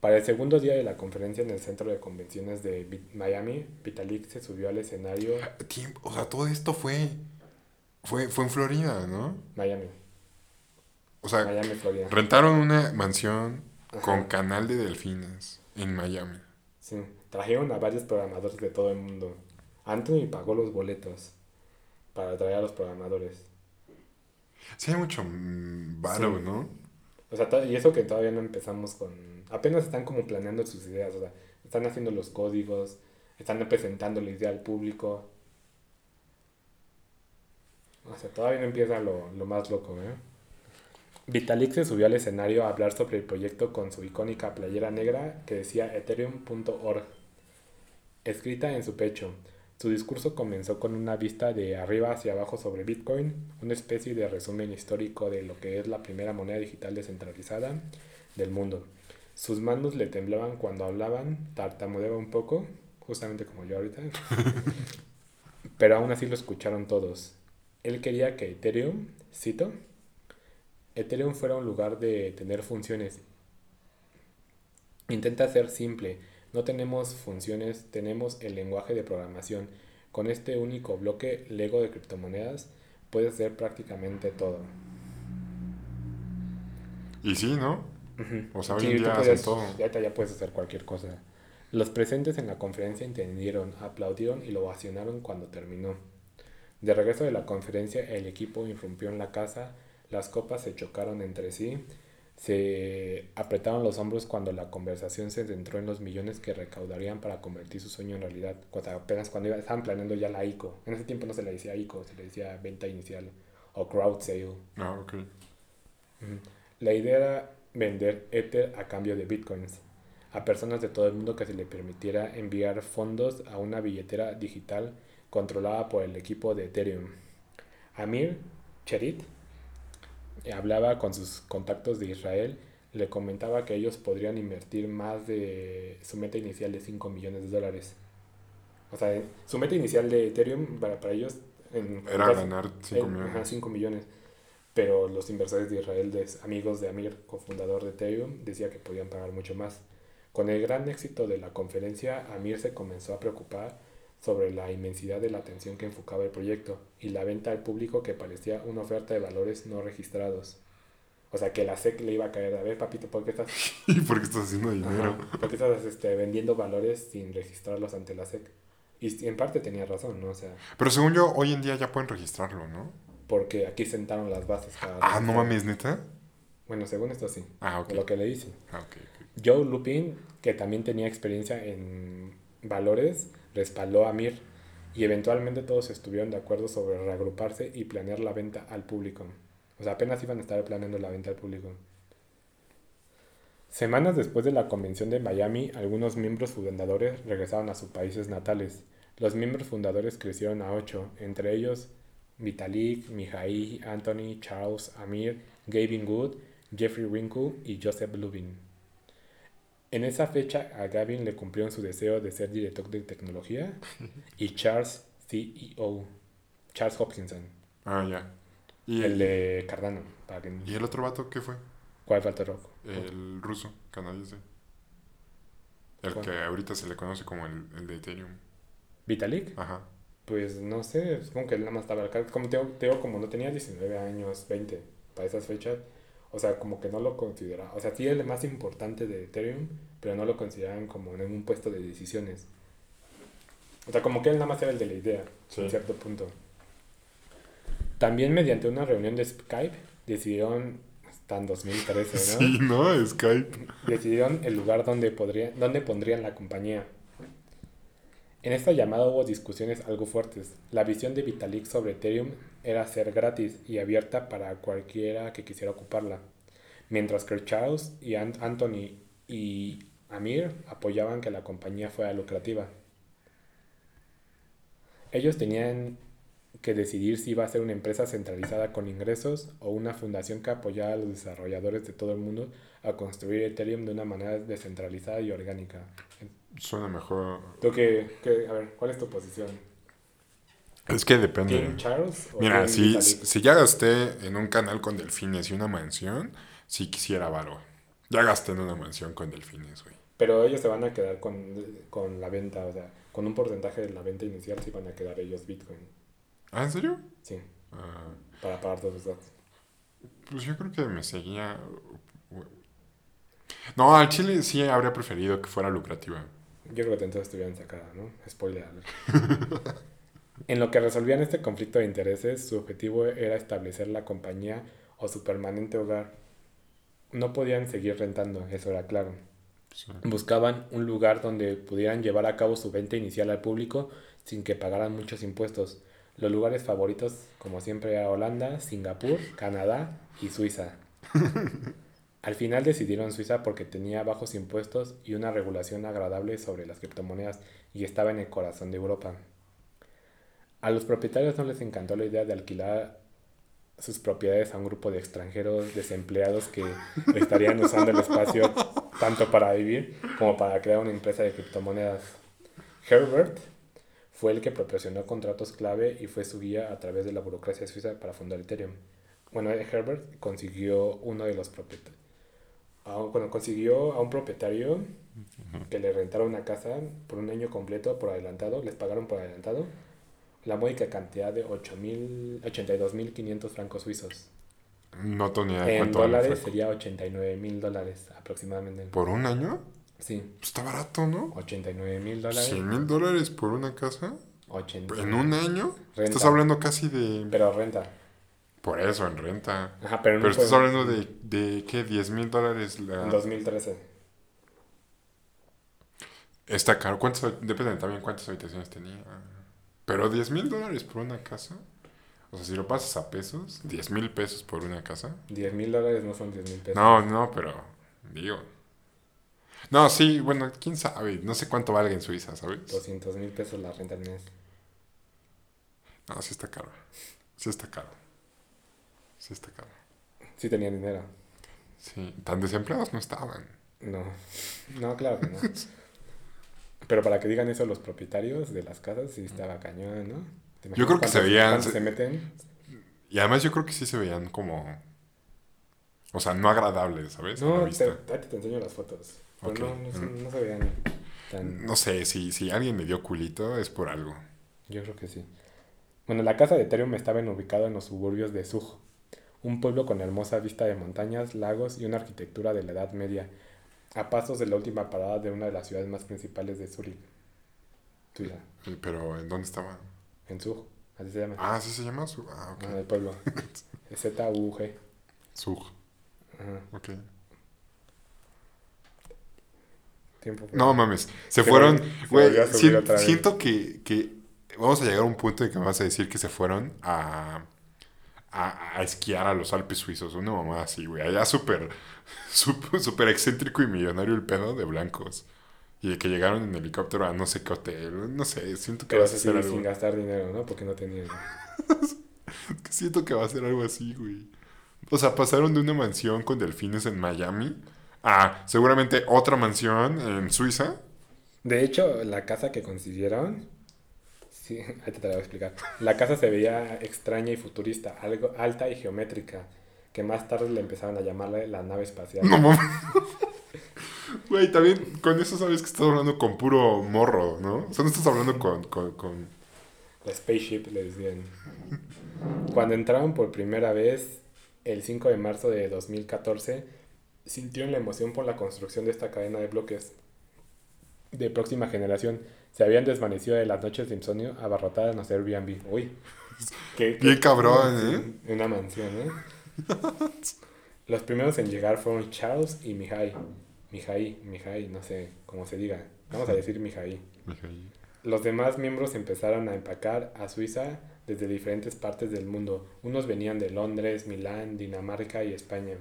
Para el segundo día de la conferencia en el centro de convenciones de Miami, Vitalik se subió al escenario Tiempo- O sea, todo esto fue, fue, fue en Florida, ¿no? Miami, O sea, Miami, Florida. rentaron una mansión Ajá. con canal de delfines en Miami. Sí, trajeron a varios programadores de todo el mundo. Anthony pagó los boletos para traer a los programadores. Sí, hay mucho mm, varo, Sí. ¿no? O sea, y eso que todavía no empezamos con... Apenas están como planeando sus ideas, o sea, están haciendo los códigos, están presentando la idea al público. O sea, todavía no empieza lo, lo más loco, ¿eh? Vitalik se subió al escenario a hablar sobre el proyecto con su icónica playera negra que decía ethereum.org, escrita en su pecho. Su discurso comenzó con una vista de arriba hacia abajo sobre Bitcoin, una especie de resumen histórico de lo que es la primera moneda digital descentralizada del mundo. Sus manos le temblaban cuando hablaban, tartamudeaba un poco, justamente como yo ahorita, pero aún así lo escucharon todos. Él quería que Ethereum, cito, Ethereum fuera un lugar de tener funciones. Intenta ser simple. No tenemos funciones, tenemos el lenguaje de programación. Con este único bloque Lego de criptomonedas puedes hacer prácticamente todo. Y sí, ¿no? O sea, hoy Sí, en día hacen puedes- todo. ahorita ya puedes hacer cualquier cosa. Los presentes en la conferencia entendieron, aplaudieron y lo ovacionaron cuando terminó. De regreso de la conferencia, el equipo irrumpió en la casa, las copas se chocaron entre sí, se apretaron los hombros cuando la conversación se centró en los millones que recaudarían para convertir su sueño en realidad. Cuando, apenas cuando iba- estaban planeando ya la ICO. En ese tiempo no se le decía ICO, se le decía venta inicial o crowd sale. Ah, ok. La idea era vender Ether a cambio de bitcoins a personas de todo el mundo que se le permitiera enviar fondos a una billetera digital controlada por el equipo de Ethereum. Amir Cherit hablaba con sus contactos de Israel, le comentaba que ellos podrían invertir más de su meta inicial de 5 millones de dólares. O sea, su meta inicial de Ethereum para, para ellos en- Era en- ganar 5 en- millones. ajá, 5 millones. Pero los inversores de Israel, de- amigos de Amir, cofundador de Ethereum, decía que podían pagar mucho más. Con el gran éxito de la conferencia, Amir se comenzó a preocupar sobre la inmensidad de la atención que enfocaba el proyecto y la venta al público que parecía una oferta de valores no registrados. O sea, que la SEC le iba a caer, a ver, papito, ¿por qué estás, ¿Y por qué estás haciendo dinero? Ajá, ¿por qué estás este, vendiendo valores sin registrarlos ante la SEC? Y en parte tenía razón, ¿no? O sea, Pero según yo, hoy en día ya pueden registrarlo, ¿no? porque aquí sentaron las bases para... Ah, no mames, neta. Bueno, según esto sí. Ah, ok. lo que le dicen. Ah, ok, ok. Joe Lupin, que también tenía experiencia en valores, respaldó a Mir y eventualmente todos estuvieron de acuerdo sobre reagruparse y planear la venta al público. O sea, apenas iban a estar planeando la venta al público. Semanas después de la convención de Miami, algunos miembros fundadores regresaron a sus países natales. Los miembros fundadores crecieron a ocho, entre ellos Vitalik, Mijail, Anthony, Charles, Amir, Gavin Wood, Jeffrey Winkle y Joseph Lubin. En esa fecha a Gavin le cumplieron su deseo de ser director de tecnología y Charles CEO, Charles Hopkinson, Ah, ya. ¿Y el el, de Cardano. Para que, ¿Y el otro vato qué fue? ¿Cuál falta rojo? El ruso, canadiense. El ¿Cuál? que ahorita se le conoce como el, el de Ethereum. ¿Vitalik? Ajá. Pues no sé, supongo que él nada más estaba acá. Como te, te digo, como no tenía 19 años, 20 para esas fechas, o sea, como que no lo consideraba. O sea, sí es el más importante de Ethereum, pero no lo consideraban como en un puesto de decisiones. O sea, como que él nada más era el de la idea, Sí. en cierto punto. También mediante una reunión de Skype decidieron, hasta en 2013, ¿no? Sí, ¿no? Skype. decidieron el lugar donde, podría, donde pondrían la compañía. En esta llamada hubo discusiones algo fuertes. La visión de Vitalik sobre Ethereum era ser gratis y abierta para cualquiera que quisiera ocuparla, mientras que Charles y Ant- Anthony y Amir apoyaban que la compañía fuera lucrativa. Ellos tenían que decidir si iba a ser una empresa centralizada con ingresos o una fundación que apoyara a los desarrolladores de todo el mundo a construir Ethereum de una manera descentralizada y orgánica. Suena mejor. ¿Tú qué, qué- a ver, cuál es tu posición? Es que depende. ¿Team Charles o Mira, si, si ya gasté en un canal con delfines y una mansión, sí quisiera varo. Ya gasté en una mansión con delfines, güey. Pero ellos se van a quedar con, con la venta, o sea, con un porcentaje de la venta inicial sí van a quedar ellos Bitcoin. ¿Ah, en serio? Sí, Ah, para pagar todos los datos. pues yo creo que me seguía. No, al Chile sí habría preferido que fuera lucrativa. Yo creo que entonces estuvieran sacada, ¿no? Spoiler. en lo que resolvían este conflicto de intereses, su objetivo era establecer la compañía o su permanente hogar. No podían seguir rentando, eso era claro. Sí. Buscaban un lugar donde pudieran llevar a cabo su venta inicial al público sin que pagaran muchos impuestos. Los lugares favoritos, como siempre, eran Holanda, Singapur, Canadá y Suiza. Al final decidieron Suiza porque tenía bajos impuestos y una regulación agradable sobre las criptomonedas y estaba en el corazón de Europa. A los propietarios no les encantó la idea de alquilar sus propiedades a un grupo de extranjeros desempleados que estarían usando el espacio tanto para vivir como para crear una empresa de criptomonedas. Herbert fue el que proporcionó contratos clave y fue su guía a través de la burocracia suiza para fundar Ethereum. Bueno, Herbert consiguió uno de los propietarios. Bueno, consiguió a un propietario que le rentara una casa por un año completo por adelantado, les pagaron por adelantado la módica cantidad de 8.000 82.500 francos suizos. No de En dólares sería 89 mil dólares aproximadamente. ¿Por un año? Sí, Pues está barato, ¿no? 89 mil dólares. 100 mil dólares por una casa. 80. ¿En un año? Renta. Estás hablando casi de... Pero renta. Por eso, en renta. Ajá, pero, no Pero estás hablando de, de ¿qué? 10 mil dólares la... En 2013. Está caro. ¿Cuántas, depende también cuántas habitaciones tenía. Pero 10 mil dólares por una casa. O sea, si lo pasas a pesos, 10 mil pesos por una casa. 10 mil dólares no son 10 mil pesos. No, no, pero digo. No, sí, bueno, quién sabe. No sé cuánto valga en Suiza, ¿sabes? 200 mil pesos la renta al mes. No, sí está caro. Sí está caro. Sí está caro. Sí tenían dinero. Sí, tan desempleados no estaban. No. No, claro que no. Pero para que digan eso los propietarios de las casas, sí estaba cañón, ¿no? ¿Te imaginas creo que se veían- cuántos se meten? Y además yo creo que sí se veían como... O sea, no agradables, ¿sabes? No, te, te enseño las fotos. Pero Ok. no, no, se- Mm. no se veían tan... No sé, si, si alguien me dio culito es por algo. Yo creo que sí. Bueno, la casa de Ethereum estaba en- ubicado en los suburbios de Zug, un pueblo con hermosa vista de montañas, lagos y una arquitectura de la Edad Media, a pasos de la última parada de una de las ciudades más principales de Eh, Pero ¿en dónde estaba? en Zug, así se llama. Ah, ¿sí se llama? Su... Ah, ok. Ah, el pueblo. Z-U-G. Zug. Ajá. Ok. Tiempo. No mames, se, Se fueron, güey, siento que, que vamos a llegar a un punto en que me vas a decir que se fueron a, a, a esquiar a los Alpes suizos, una mamá así, güey, allá súper, súper, excéntrico y millonario el pedo de blancos. Y de que llegaron en helicóptero a no sé qué hotel, no sé, siento que Pero vas a hacer algo. sin gastar dinero, ¿no? Porque no tenían. Siento que va a ser algo así, güey. O sea, pasaron de una mansión con delfines en Miami a seguramente otra mansión en Suiza. De hecho, la casa que consiguieron. Sí, ahí te la voy a explicar. La casa se veía extraña y futurista, algo alta y geométrica, que más tarde le empezaron a llamarle la nave espacial. No mames. Güey, también con eso sabes que estás hablando con puro morro, ¿no? O sea, no estás hablando con... con, con... La spaceship, le decían. Cuando entraron por primera vez, el 5 de marzo de 2014, sintieron la emoción por la construcción de esta cadena de bloques de próxima generación. Se habían desvanecido de las noches de insomnio abarrotadas en los Airbnb. Uy, qué, Bien qué- cabrón, sí, Una mansión, ¿eh? Los primeros en llegar fueron Charles y Mihai. Mihai, Mihai, no sé cómo se diga. Vamos a decir Mihai. Mihai. Los demás miembros empezaron a empacar a Suiza desde diferentes partes del mundo. Unos venían de Londres, Milán, Dinamarca y España.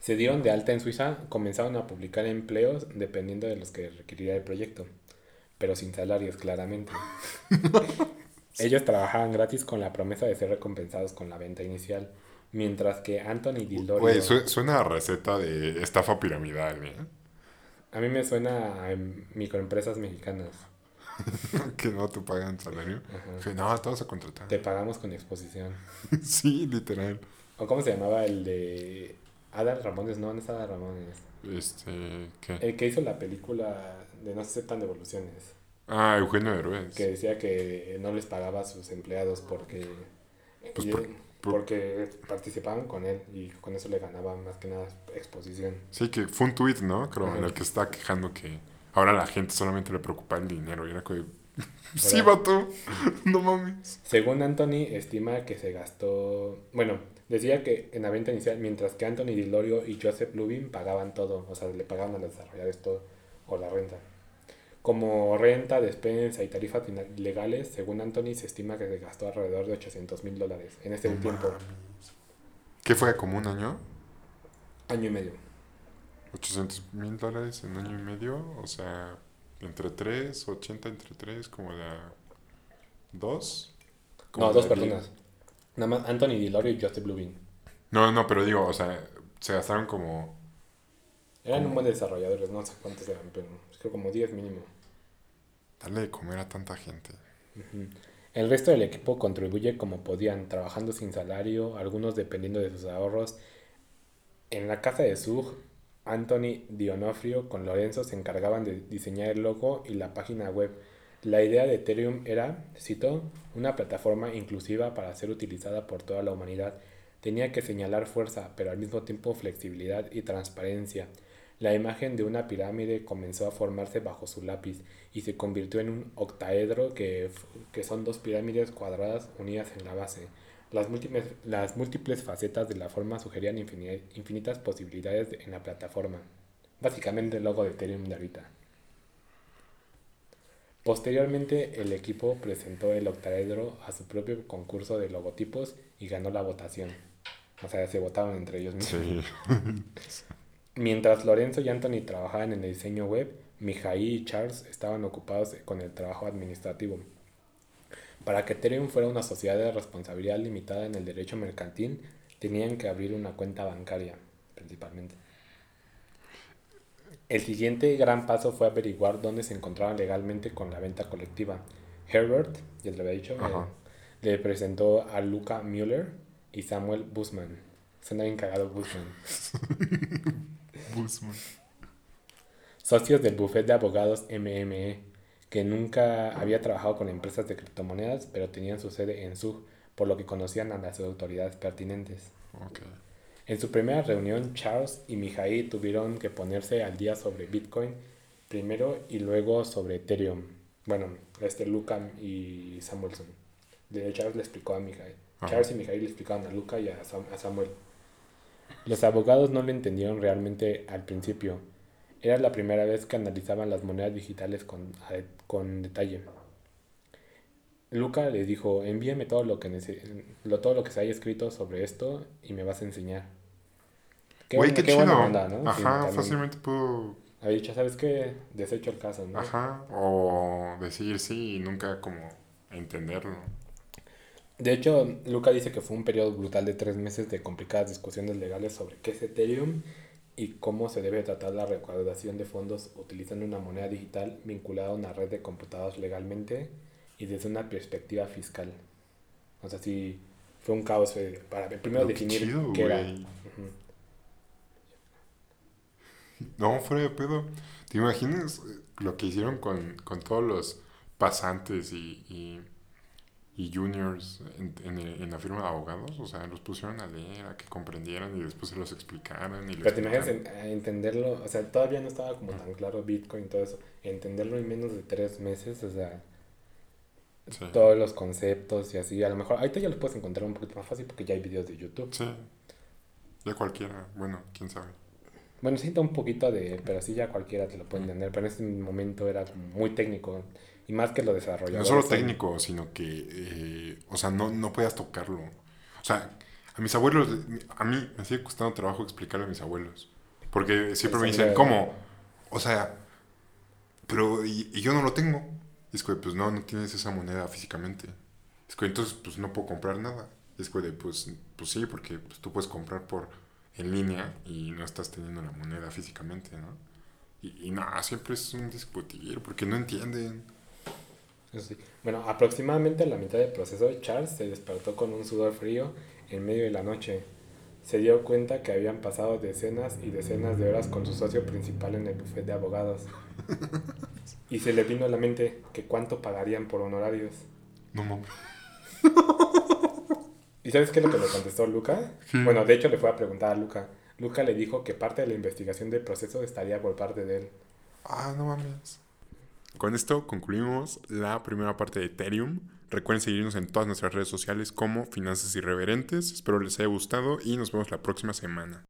Se dieron de alta en Suiza, comenzaron a publicar empleos dependiendo de los que requería el proyecto, pero sin salarios claramente. Ellos trabajaban gratis con la promesa de ser recompensados con la venta inicial, mientras que Anthony Dildorio... Güey, su- suena a receta de estafa piramidal, ¿eh? A mí me suena a em, microempresas mexicanas. que no te pagan salario. Que no, te vas a contratar. Te pagamos con exposición. sí, literal. ¿O cómo se llamaba el de Adal Ramones? No, no es Adal Ramones. Este, ¿qué? El que hizo la película de No se sepan devoluciones. Ah, Eugenio Derbez. Que decía que no les pagaba a sus empleados porque... Pues y- por- por- porque participaban con él y con eso le ganaba más que nada exposición. Sí, que fue un tweet, ¿no? Creo, en Ajá. el que está quejando que ahora la gente solamente le preocupa el dinero. Y era como, sí, vato, no mames. Según Anthony, estima que se gastó. Bueno, decía que en la venta inicial, mientras que Anthony Dillorio y Joseph Lubin pagaban todo, o sea, le pagaban a los desarrolladores todo, o la renta. Como renta, despensa y tarifas legales, según Anthony, se estima que se gastó alrededor de 800 mil dólares en ese tiempo. ¿Qué fue? ¿Como un año? año y medio. 800 mil dólares en año y medio. O sea, entre 3, 80 entre 3, como de a 2. No, dos personas. Nada más Anthony Dillorio y Joseph Lubin. No, no, pero digo, o sea, se gastaron como... Eran un buen desarrolladores, no sé cuántos eran, pero creo como 10 mínimo. Darle de comer a tanta gente. El resto del equipo contribuye como podían, trabajando sin salario, algunos dependiendo de sus ahorros. En la casa de Zug, Anthony Dionofrio con Lorenzo se encargaban de diseñar el logo y la página web. La idea de Ethereum era, cito, una plataforma inclusiva para ser utilizada por toda la humanidad. Tenía que señalar fuerza, pero al mismo tiempo flexibilidad y transparencia. La imagen de una pirámide comenzó a formarse bajo su lápiz y se convirtió en un octaedro que, que son dos pirámides cuadradas unidas en la base. Las múltiples, las múltiples facetas de la forma sugerían infini- infinitas posibilidades en la plataforma. Básicamente el logo de Ethereum de ahorita. Posteriormente, el equipo presentó el octaedro a su propio concurso de logotipos y ganó la votación. O sea, se votaron entre ellos mismos. Sí. Mientras Lorenzo y Anthony trabajaban en el diseño web, Mijaí y Charles estaban ocupados con el trabajo administrativo. Para que Ethereum fuera una sociedad de responsabilidad limitada en el derecho mercantil, tenían que abrir una cuenta bancaria, principalmente. El siguiente gran paso fue averiguar dónde se encontraban legalmente con la venta colectiva. Herbert, ya te lo había dicho, eh, le presentó a Luca Müller y Samuel Busman. Suena bien cagado Busman. Busman. socios del bufete de abogados MME, que nunca había trabajado con empresas de criptomonedas, pero tenían su sede en Zug, por lo que conocían a las autoridades pertinentes. Ok. En su primera reunión, Charles y Mijail tuvieron que ponerse al día sobre Bitcoin primero y luego sobre Ethereum. Bueno, este Luca y Samuelson. De Charles le explicó a Mijail. Ajá. Charles y Mijail le explicaban a Luca y a, Sam- a Samuel. Los abogados no lo entendieron realmente al principio. Era la primera vez que analizaban las monedas digitales con, con detalle. Luca les dijo, envíame todo lo que lo, todo lo que se haya escrito sobre esto y me vas a enseñar. Qué, Güey, qué, qué chido. onda, ¿no? Ajá, fácilmente puedo. Había dicho, ¿sabes qué? Desecho el caso, ¿no? Ajá. O decir sí y nunca como entenderlo. De hecho, Luca dice que fue un periodo brutal de tres meses de complicadas discusiones legales sobre qué es Ethereum y cómo se debe tratar la recaudación de fondos utilizando una moneda digital vinculada a una red de computadoras legalmente y desde una perspectiva fiscal. O sea, sí, fue un caos eh, para primero Pero qué definir chido, qué era. No, fuera de pedo. ¿Te imaginas eh, lo que hicieron con, con todos los pasantes y, y, y juniors en, en, en la firma de abogados? O sea, los pusieron a leer, a que comprendieran y después se los explicaran. Y Pero te imaginas en- entenderlo, o sea, todavía no estaba como tan claro Bitcoin y todo eso. Entenderlo en menos de tres meses, o sea, Sí. todos los conceptos y así. A lo mejor ahorita ya los puedes encontrar un poquito más fácil porque ya hay videos de YouTube. Sí. Ya cualquiera. Bueno, quién sabe. Bueno, siento un poquito de, pero sí ya cualquiera te lo puede entender. Pero en ese momento era muy técnico y más que lo desarrollado. No solo técnico, sino que, eh, o sea, no, no podías tocarlo. O sea, a mis abuelos, a mí me sigue costando trabajo explicarle a mis abuelos. Porque siempre me Sí, dicen, ¿cómo? O sea, pero, y, y yo no lo tengo. Y es que, pues no, no tienes esa moneda físicamente. Es que entonces, pues no puedo comprar nada. Y es que, pues, pues sí, porque pues, tú puedes comprar por en línea y no estás teniendo la moneda físicamente, ¿no? Y, y nada, siempre es un discutir, porque no entienden. Sí. Bueno, aproximadamente a la mitad del proceso, Charles se despertó con un sudor frío en medio de la noche. Se dio cuenta que habían pasado decenas y decenas de horas con su socio principal en el bufete de abogados. Y se le vino a la mente que cuánto pagarían por honorarios. No mames. ¿Y sabes qué es lo que le contestó Luca? Bueno, de hecho le fue a preguntar a Luca. Luca le dijo que parte de la investigación del proceso estaría por parte de él. Ah, no mames. Con esto concluimos la primera parte de Ethereum. Recuerden seguirnos en todas nuestras redes sociales como Finanzas Irreverentes. Espero les haya gustado y nos vemos la próxima semana.